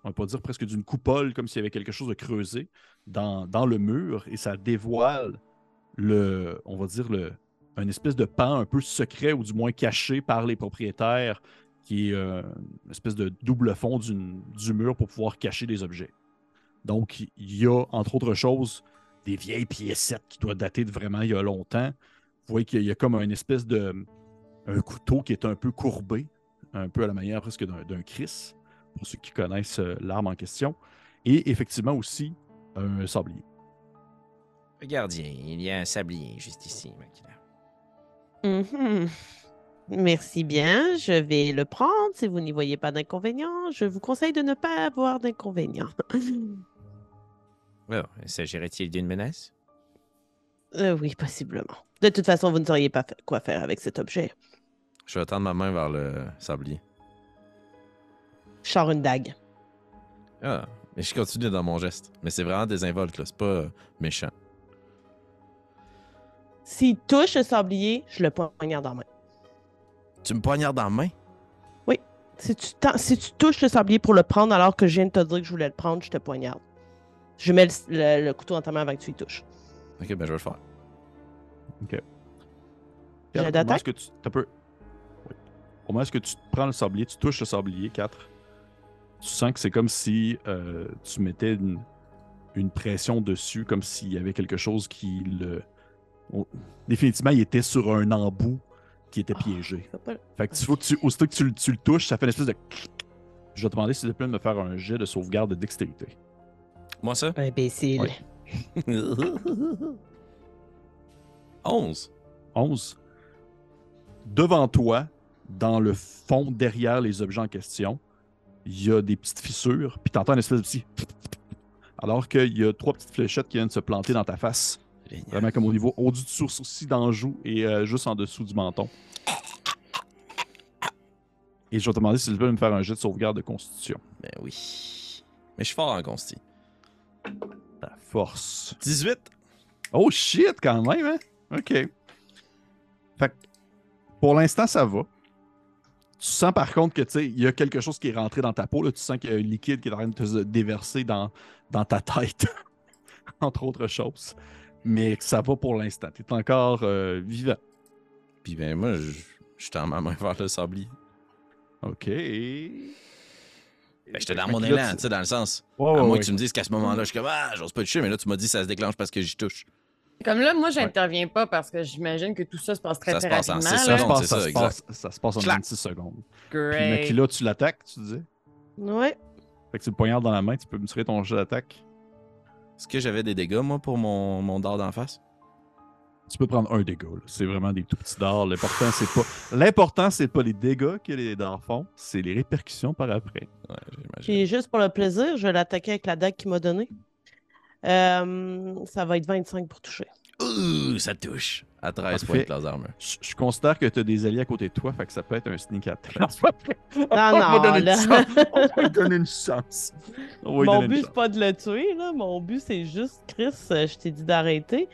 on va pas dire presque d'une coupole, comme s'il y avait quelque chose de creusé dans, le mur et ça dévoile le, on va dire, le, un espèce de pan un peu secret ou du moins caché par les propriétaires qui est euh, une espèce de double fond d'une- du mur pour pouvoir cacher des objets. Donc, il y a, entre autres choses, des vieilles piécettes qui doivent dater de vraiment il y a longtemps. Vous voyez qu'il y a comme une espèce de un couteau qui est un peu courbé, un peu à la manière presque d'un Chris, pour ceux qui connaissent euh, l'arme en question. Et effectivement aussi un sablier. Gardien, il y a un sablier juste ici, Makila. Mhm. Merci bien. Je vais le prendre si vous n'y voyez pas d'inconvénient. Je vous conseille de ne pas avoir d'inconvénient. Oh, s'agirait-il d'une menace? Euh, oui, possiblement. De toute façon, vous ne sauriez pas quoi faire avec cet objet. Je vais tendre ma main vers le sablier. Je sors une dague. Ah, mais je continue dans mon geste. Mais c'est vraiment désinvolte, là. C'est pas euh, méchant. S'il touche le sablier, je le poignarde en main. Tu me poignardes dans la main? Si tu, t'en- si tu touches le sablier pour le prendre alors que je viens de te dire que je voulais le prendre, je te poignarde. Je mets le, le- le couteau dans ta main avant que tu y touches. Ok, ben je vais le faire. J'ai Comment d'attaque? est-ce que tu t'as peu- Oui. Comment est-ce que tu prends le sablier, tu touches le sablier 4. Tu sens que c'est comme si euh, tu mettais une, une pression dessus, comme s'il y avait quelque chose qui le. on- Définitivement, il était sur un embout qui était piégé. Faut pas- Fait que tu, faut que tu, aussitôt que tu, le- tu le touches, ça fait une espèce de. Je vais te demander s'il te plaît de me faire un jet de sauvegarde de dextérité. Moi, ça? Imbécile. Ouais. 11. 11. Devant toi, dans le fond, derrière les objets en question, il y a des petites fissures, puis t'entends une espèce de petit. Alors qu'il y a trois petites fléchettes qui viennent se planter dans ta face. Génial. Vraiment comme au niveau au-dessus du sourcil d'en joue et euh, juste en dessous du menton. Et je vais te demander s'il veut me faire un jet de sauvegarde de constitution. Ben oui. Mais je suis fort en consti. Paf. force. 18. Oh shit, quand même, hein? OK. Fait que, pour l'instant, ça va. Tu sens par contre que, tu sais, il y a quelque chose qui est rentré dans ta peau. Là. Tu sens qu'il y a un liquide qui est en train de te déverser dans, dans ta tête, entre autres choses. Mais ça va pour l'instant. Tu es encore euh, vivant. Puis ben moi, je, je tends ma main vers le sablier. OK. Ben, j'étais dans mon élan, tu- sais, dans le sens. Ouais, à moins que tu me dises qu'à ce moment-là, je suis comme Ah, j'ose pas toucher, mais là, tu m'as dit que ça se déclenche parce que j'y touche. Comme là, moi, j'interviens pas parce que j'imagine que tout ça se passe très, Ça très passe en rapidement. Ça là. se passe, ça, ça, se exact. passe, ça se passe en Clac. 26 secondes. Puis Great. Makila, tu l'attaques, tu dis. Ouais. Fait que tu le poignardes dans la main, tu peux me tirer ton jeu d'attaque. Est-ce que j'avais des dégâts, moi, pour mon, mon dard d'en face? Tu peux prendre un dégât. là. C'est vraiment des tout petits dards. L'important, c'est pas. L'important, c'est pas les dégâts que les dards font, c'est les répercussions par après. Ouais, j'imagine. Puis juste pour le plaisir, je vais l'attaquer avec la dague qu'il m'a donnée. Euh, ça va être 25 pour toucher. Ouh, ça touche. À 13 Parfait. points de laser armor. Je, je considère que tu as des alliés à côté de toi, fait que ça peut être un sneak attack. Non, On va non, donner une là. chance. On va lui donner une chance. On Mon but, c'est pas de le tuer, là. Mon but, c'est juste, Chris, euh, je t'ai dit d'arrêter.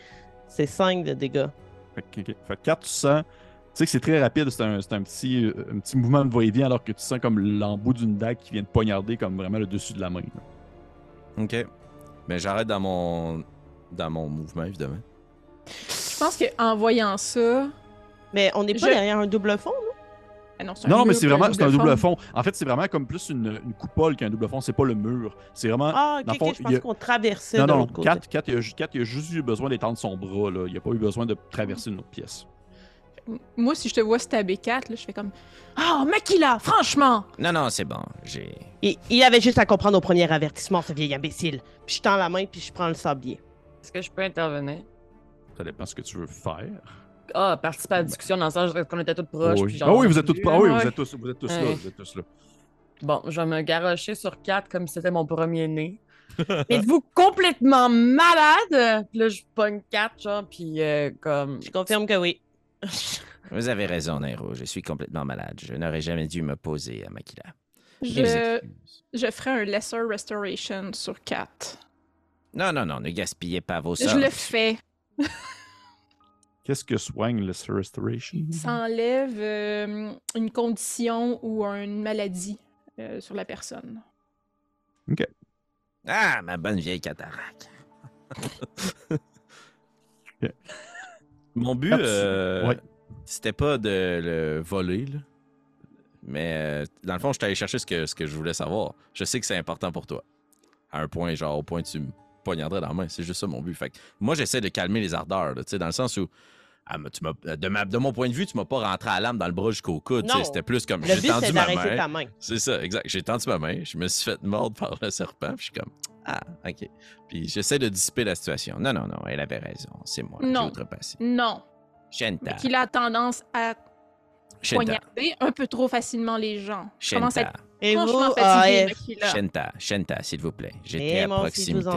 C'est 5 de dégâts. Fait que. Fait que quand tu sens. Tu sais que c'est très rapide, c'est un, c'est un petit, euh, un petit mouvement de va-et-vient alors que tu sens comme l'embout d'une dague qui vient de poignarder comme vraiment le dessus de la main. là. Ok. Ben, j'arrête dans mon, dans mon mouvement, évidemment. Je pense qu'en voyant ça. Mais on n'est pas Je- derrière un double fond? Ah non, un Non, non, mais c'est vraiment c'est un double fond. fond. En fait, c'est vraiment comme plus une, une coupole qu'un double fond. C'est pas le mur. C'est vraiment. Ah, dans ok, le fond, ok, je il y pense a- qu'on traversait Non, non, côté. 4, 4, il, a, ju- Kat, il a juste eu besoin d'étendre son bras. Là. Il n'a pas eu besoin de traverser une autre pièce. Moi, si je te vois stabber 4, là, je fais comme Ah, Makila, franchement! Non, non, c'est bon. J'ai. Il, il avait juste à comprendre au premier avertissement, ce vieil imbécile. Puis je tends la main, puis je prends le sablier. Est-ce que je peux intervenir? Ça dépend ce que tu veux faire. Ah, participer à la discussion dans le sens qu'on était tous proches. oui. puis genre, Ah oui, vous êtes tous, ah oui, vous êtes tous, vous êtes tous là. Vous êtes tous là. Bon, je vais me garrocher sur 4 comme si c'était mon premier né. Êtes-vous complètement malade? Puis là, je pogne 4, genre, puis euh, comme. Je confirme que oui. Vous avez raison, Nairo. Je suis complètement malade. Je n'aurais jamais dû m'opposer à Makila. Je, je ferai un Lesser Restoration sur 4. Non, non, non, ne gaspillez pas vos Je sorts. le fais. Qu'est-ce que soigne le Restoration? Ça enlève euh, une condition ou une maladie euh, sur la personne. Ah, ma bonne vieille cataracte. Mon but, euh, Ouais. c'était pas de le voler, là. Mais euh, dans le fond, je suis allé chercher ce que, ce que je voulais savoir. Je sais que c'est important pour toi. À un point, genre, au point où tu me poignarderais dans la main. C'est juste ça mon but. Fait que moi, j'essaie de calmer les ardeurs, là, tu sais, dans le sens où. ah, mais tu m'as- de, ma- de mon point de vue, tu m'as pas rentré à la lame dans le bras jusqu'au coude. C'était plus comme. Le J'ai but, tendu c'est ma d'arrêter main. ta main. C'est ça, exact. J'ai tendu ma main, je me suis fait mordre par le serpent, puis je suis comme ah, ok. Puis j'essaie de dissiper la situation. Non, non, non, elle avait raison, c'est moi. Non. outrepassé. Non. Shenta. Qu'il a tendance à Shenta. poignarder un peu trop facilement les gens. Je commence à être Et vous, franchement ah. Shenta. Shenta, s'il vous plaît. J'étais à proximité.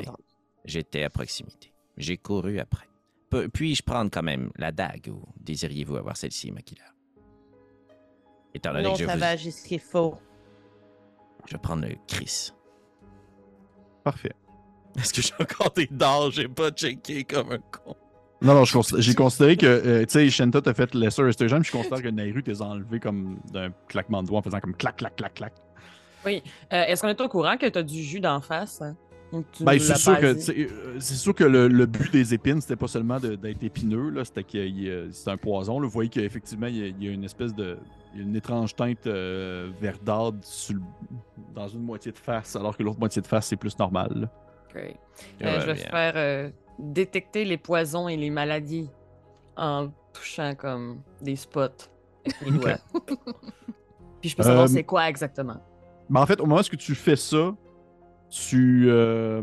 J'étais à proximité. J'ai couru après. Puis-je prendre quand même la dague ou désiriez-vous avoir celle-ci, Makila? Étant donné Non, que je ça vous... va agir ce qu'il faut. Je vais prendre le Chris. Parfait. Est-ce que j'ai encore des dards? J'ai pas checké comme un con. Non, non, j'ai considéré que, euh, tu sais, Shenta t'a fait Lesser Restoration, puis je considère que Nairu t'es enlevé comme d'un claquement de doigts en faisant comme clac, clac, clac, clac. Euh, Est-ce qu'on est au courant que t'as du jus d'en face? hein? Ben, c'est sûr que, euh, c'est sûr que le, le but des épines, c'était pas seulement de- d'être épineux, là, c'était qu'il y a- c'est un poison. là. Vous voyez qu'effectivement, il y, a- il y a une espèce de. il y a une étrange teinte euh, verdâtre sur dans une moitié de face, alors que l'autre moitié de face, c'est plus normal. Euh, je vais bien. faire euh, détecter les poisons et les maladies en touchant comme des spots doigts. Puis je peux savoir Euh, c'est quoi exactement. Mais en fait, au moment où tu fais ça, tu. euh,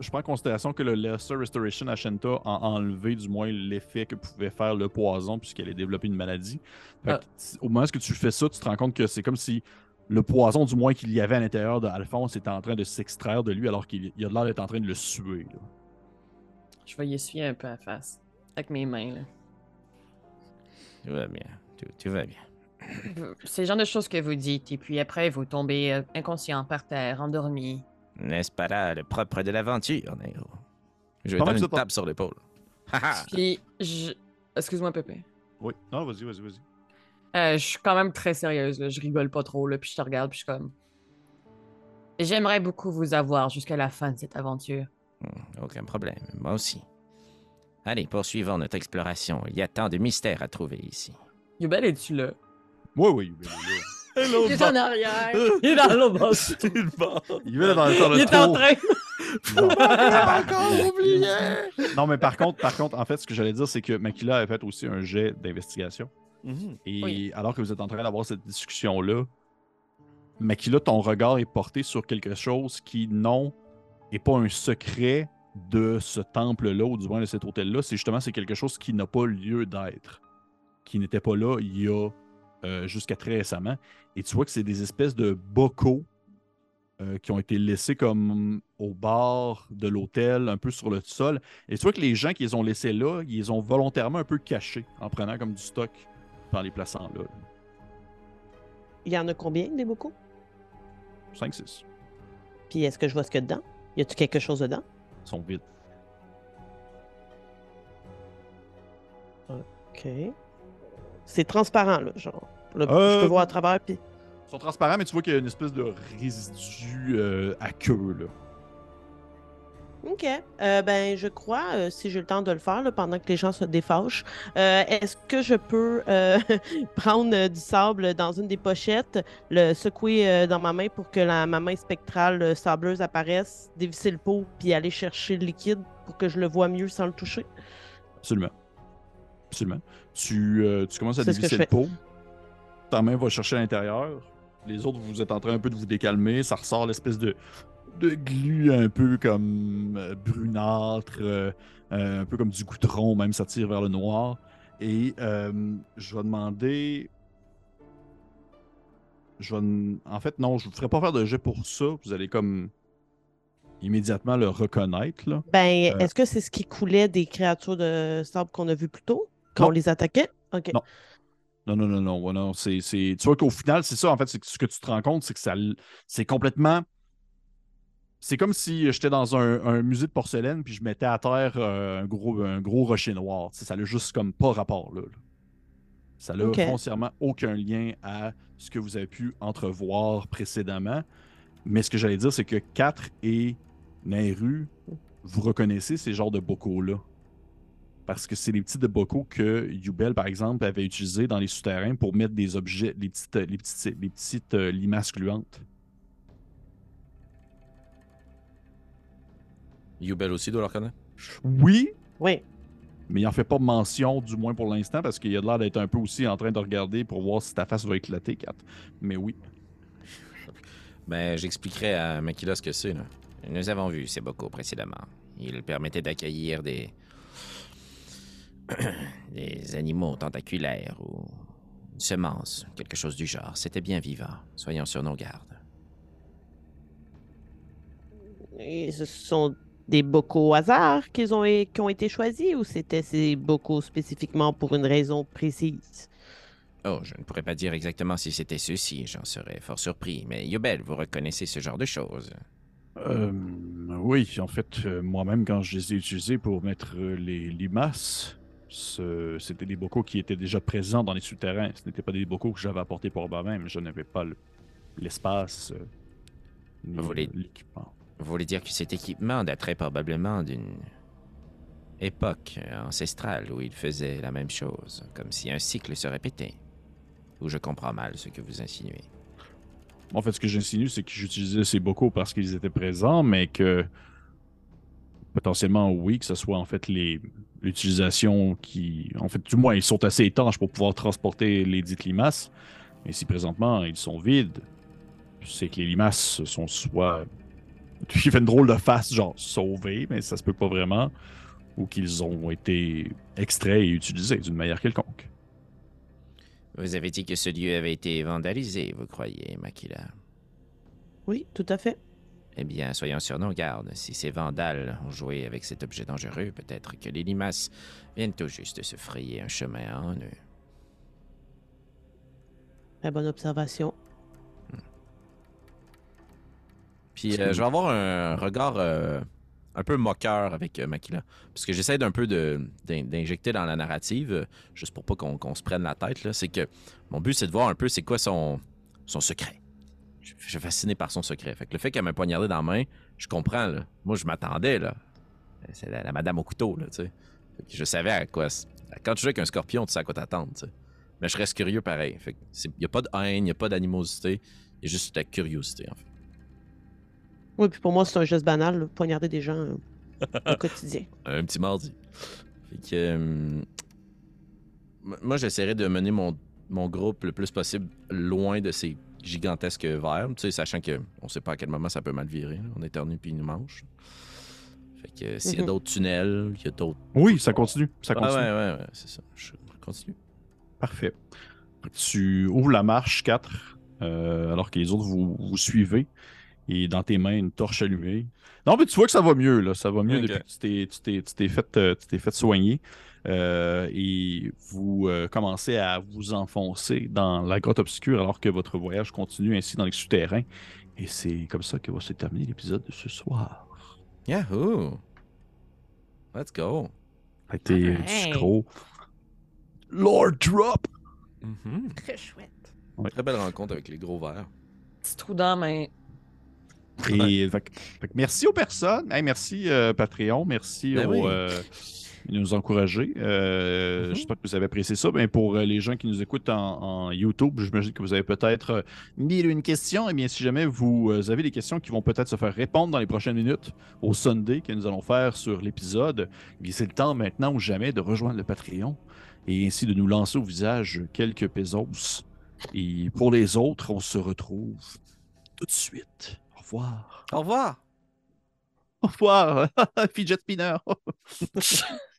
je prends en considération que le Lesser Restoration à Shenta a enlevé du moins l'effet que pouvait faire le poison puisqu'elle a développé une maladie. Fait que Ah. t- au moment où tu fais ça, tu te rends compte que c'est comme si le poison, du moins qu'il y avait à l'intérieur d'Alphonse, était en train de s'extraire de lui alors qu'il il a l'air d'être en train de le suer. là. Je vais y essuyer un peu la face avec mes mains. là. Tout va bien. Tout, tout va bien. C'est le genre de choses que vous dites, et puis après, vous tombez euh, inconscient par terre, endormi. N'est-ce pas là le propre de l'aventure, Nero? Je vais tu une tape sur l'épaule. Haha! Puis, je... excuse-moi, Pépé. Oui. Non, vas-y, vas-y, vas-y. Euh, je suis quand même très sérieuse, là. je rigole pas trop, là, puis je te regarde, puis je suis comme... J'aimerais beaucoup vous avoir jusqu'à la fin de cette aventure. Hmm, Aucun problème, moi aussi. Allez, poursuivons notre exploration. Il y a tant de mystères à trouver ici. Yubel, es-tu là? Oui, oui, Yubel est là. Il est en arrière. Il est dans l'autre boss. Yubel est dans le, dans le Il est en train... Encore oublié! Non, mais par contre, par contre, en fait, ce que j'allais dire, c'est que Makila a fait aussi un jet d'investigation. Mhm. Et Oui. alors que vous êtes en train d'avoir cette discussion-là, Makila, ton regard est porté sur quelque chose qui, non, n'est pas un secret de ce temple-là, ou du moins de cet hôtel-là. C'est justement c'est quelque chose qui n'a pas lieu d'être, qui n'était pas là il y a euh, jusqu'à très récemment. Et tu vois que c'est des espèces de bocaux euh, qui ont été laissés comme au bord de l'hôtel, un peu sur le sol. Et tu vois que les gens qui les ont laissés là, ils les ont volontairement un peu cachés en prenant comme du stock par les plaçant là. Il y en a combien des bocaux? 5-6. Puis est-ce que je vois ce qu'il y a dedans? Y a-tu quelque chose dedans? Ils sont vides. OK. C'est transparent, là, genre. Là, Euh, Je peux voir à travers, puis... Ils sont transparents, mais tu vois qu'il y a une espèce de résidu euh, à queue. Là. OK. Euh, ben, je crois, euh, si j'ai le temps de le faire, là, pendant que les gens se défâchent, euh, est-ce que je peux euh, prendre euh, du sable dans une des pochettes, le secouer euh, dans ma main pour que la, ma main spectrale euh, sableuse apparaisse, dévisser le pot, puis aller chercher le liquide pour que je le vois mieux sans le toucher? Absolument. Absolument. Tu, euh, tu commences à dévisser le pot. Ta main va chercher à l'intérieur. Les autres, vous êtes en train un peu de vous décalmer. Ça ressort l'espèce de, de glu un peu comme euh, brunâtre, euh, euh, un peu comme du goudron, même ça tire vers le noir. Et je vais demander. Je vais. En fait, non, je ne vous ferai pas faire de jet pour ça. Vous allez comme immédiatement le reconnaître. Là. Ben, est-ce que c'est ce qui coulait des créatures de sable qu'on a vues plus tôt, quand Non. on les attaquait? OK. Non. Non, non, non, non. ouais, non c'est, Tu vois qu'au final, c'est ça, en fait, c'est ce que tu te rends compte, c'est que ça, c'est complètement. C'est comme si j'étais dans un, un musée de porcelaine puis je mettais à terre euh, un, gros, un gros rocher noir. Ça n'a juste comme pas rapport là. là. Ça n'a Ok. foncièrement aucun lien à ce que vous avez pu entrevoir précédemment. Mais ce que j'allais dire, c'est que 4 et Nairu, vous reconnaissez ces genres de bocaux-là. Parce que c'est les petits de bocaux que Yubel, par exemple, avait utilisés dans les souterrains pour mettre des objets, les petites, les petites, les petites euh, limaces gluantes. Yubel aussi doit le reconnaître. Oui, Oui. mais il en fait pas mention, du moins pour l'instant, parce qu'il a l'air d'être un peu aussi en train de regarder pour voir si ta face va éclater, Kat. Mais oui. Ben, j'expliquerai à Makila ce que c'est, là. Nous avons vu ces bocaux précédemment. Ils permettaient d'accueillir des. des animaux tentaculaires ou. une semence, quelque chose du genre. C'était bien vivant. Soyons sur nos gardes. Et ce sont des bocaux au hasard qu'ils ont, qui ont été choisis ou c'était ces bocaux spécifiquement pour une raison précise? Oh, je ne pourrais pas dire exactement si c'était ceux-ci, j'en serais fort surpris. Mais Yobel, vous reconnaissez ce genre de choses. Euh, oui, en fait, euh, moi-même, quand je les ai utilisés pour mettre euh, les limaces, ce- c'était des bocaux qui étaient déjà présents dans les souterrains. Ce n'étaient pas des bocaux que j'avais apportés pour moi-même. Je n'avais pas le- l'espace euh, ni voulez- l'équipement. Vous voulez dire que cet équipement daterait probablement d'une époque ancestrale où il faisait la même chose, comme si un cycle se répétait. Ou je comprends mal ce que vous insinuez. En fait, ce que j'insinue, c'est que j'utilisais ces bocaux parce qu'ils étaient présents, mais que potentiellement, oui, que ce soit en fait les l'utilisation qui. En fait, du moins, ils sont assez étanches pour pouvoir transporter les dites limaces. Mais si présentement ils sont vides, c'est que les limaces sont soit. Il fait une drôle de face, genre sauvés, mais ça se peut pas vraiment. Ou qu'ils ont été extraits et utilisés d'une manière quelconque. Vous avez dit que ce lieu avait été vandalisé, vous croyez, Makila? Oui, tout à fait. Eh bien, soyons sur nos gardes. Si ces vandales ont joué avec cet objet dangereux, peut-être que les limaces viennent tout juste de se frayer un chemin en eux. Très bonne observation. Puis euh, je vais avoir un regard euh, un peu moqueur avec euh, Makila. Parce que j'essaie d'un peu d'injecter dans la narrative, juste pour pas qu'on se prenne la tête, c'est que mon but, c'est de voir un peu c'est quoi son, son secret. Je suis fasciné par son secret. Fait que le fait qu'elle m'ait poignardé dans la main, je comprends. Là. Moi, je m'attendais. là. C'est la, la madame au couteau. Là, tu sais. Fait que je savais à quoi. Quand tu joues avec un scorpion, tu sais à quoi t'attendre. tu sais. Mais je reste curieux pareil. Fait il n'y a pas de haine, il n'y a pas d'animosité. Il y a juste de la curiosité, en fait. Oui, puis pour moi, c'est un geste banal, là, poignarder des gens euh, au quotidien. Un petit mardi. Fait que. euh, moi, j'essaierai de mener mon, mon groupe le plus possible loin de ces gigantesques vers, tu sais, sachant que on sait pas à quel moment ça peut mal virer. là. On éternue puis ils nous mangent. Fait que euh, s'il y a Mhm. d'autres tunnels, il y a d'autres. Oui, ça continue. Ça Ouais, continue. ouais, ouais, ouais, c'est ça. Je continue. Parfait. Tu ouvres la marche 4, euh, alors que les autres vous, vous suivez. Et dans tes mains, une torche allumée. Non, mais tu vois que ça va mieux, là. Ça va mieux depuis que tu t'es- tu t'es- tu t'es fait, euh, tu t'es fait soigner. Euh, et vous euh, commencez à vous enfoncer dans la grotte obscure alors que votre voyage continue ainsi dans les souterrains. Et c'est comme ça que va se terminer l'épisode de ce soir. Yahoo! Let's go! Ça a été du Alright. sucro. Lord Drop! Mhm. Très chouette. Très belle rencontre avec les gros verres. Petit trou dans la main. Et fait que- fait que merci aux personnes. Hey, merci euh, Patreon. Merci Ben aux, oui. De nous encourager. Euh, Mhm. J'espère que vous avez apprécié ça. Ben, pour euh, les gens qui nous écoutent en, en YouTube, j'imagine que vous avez peut-être euh, mille et une questions. Eh bien, si jamais vous euh, avez des questions qui vont peut-être se faire répondre dans les prochaines minutes au Sunday que nous allons faire sur l'épisode, eh bien, c'est le temps maintenant ou jamais de rejoindre le Patreon et ainsi de nous lancer au visage quelques pesos. Et pour les autres, on se retrouve tout de suite. Au revoir. Au revoir! Au revoir, fidget spinner.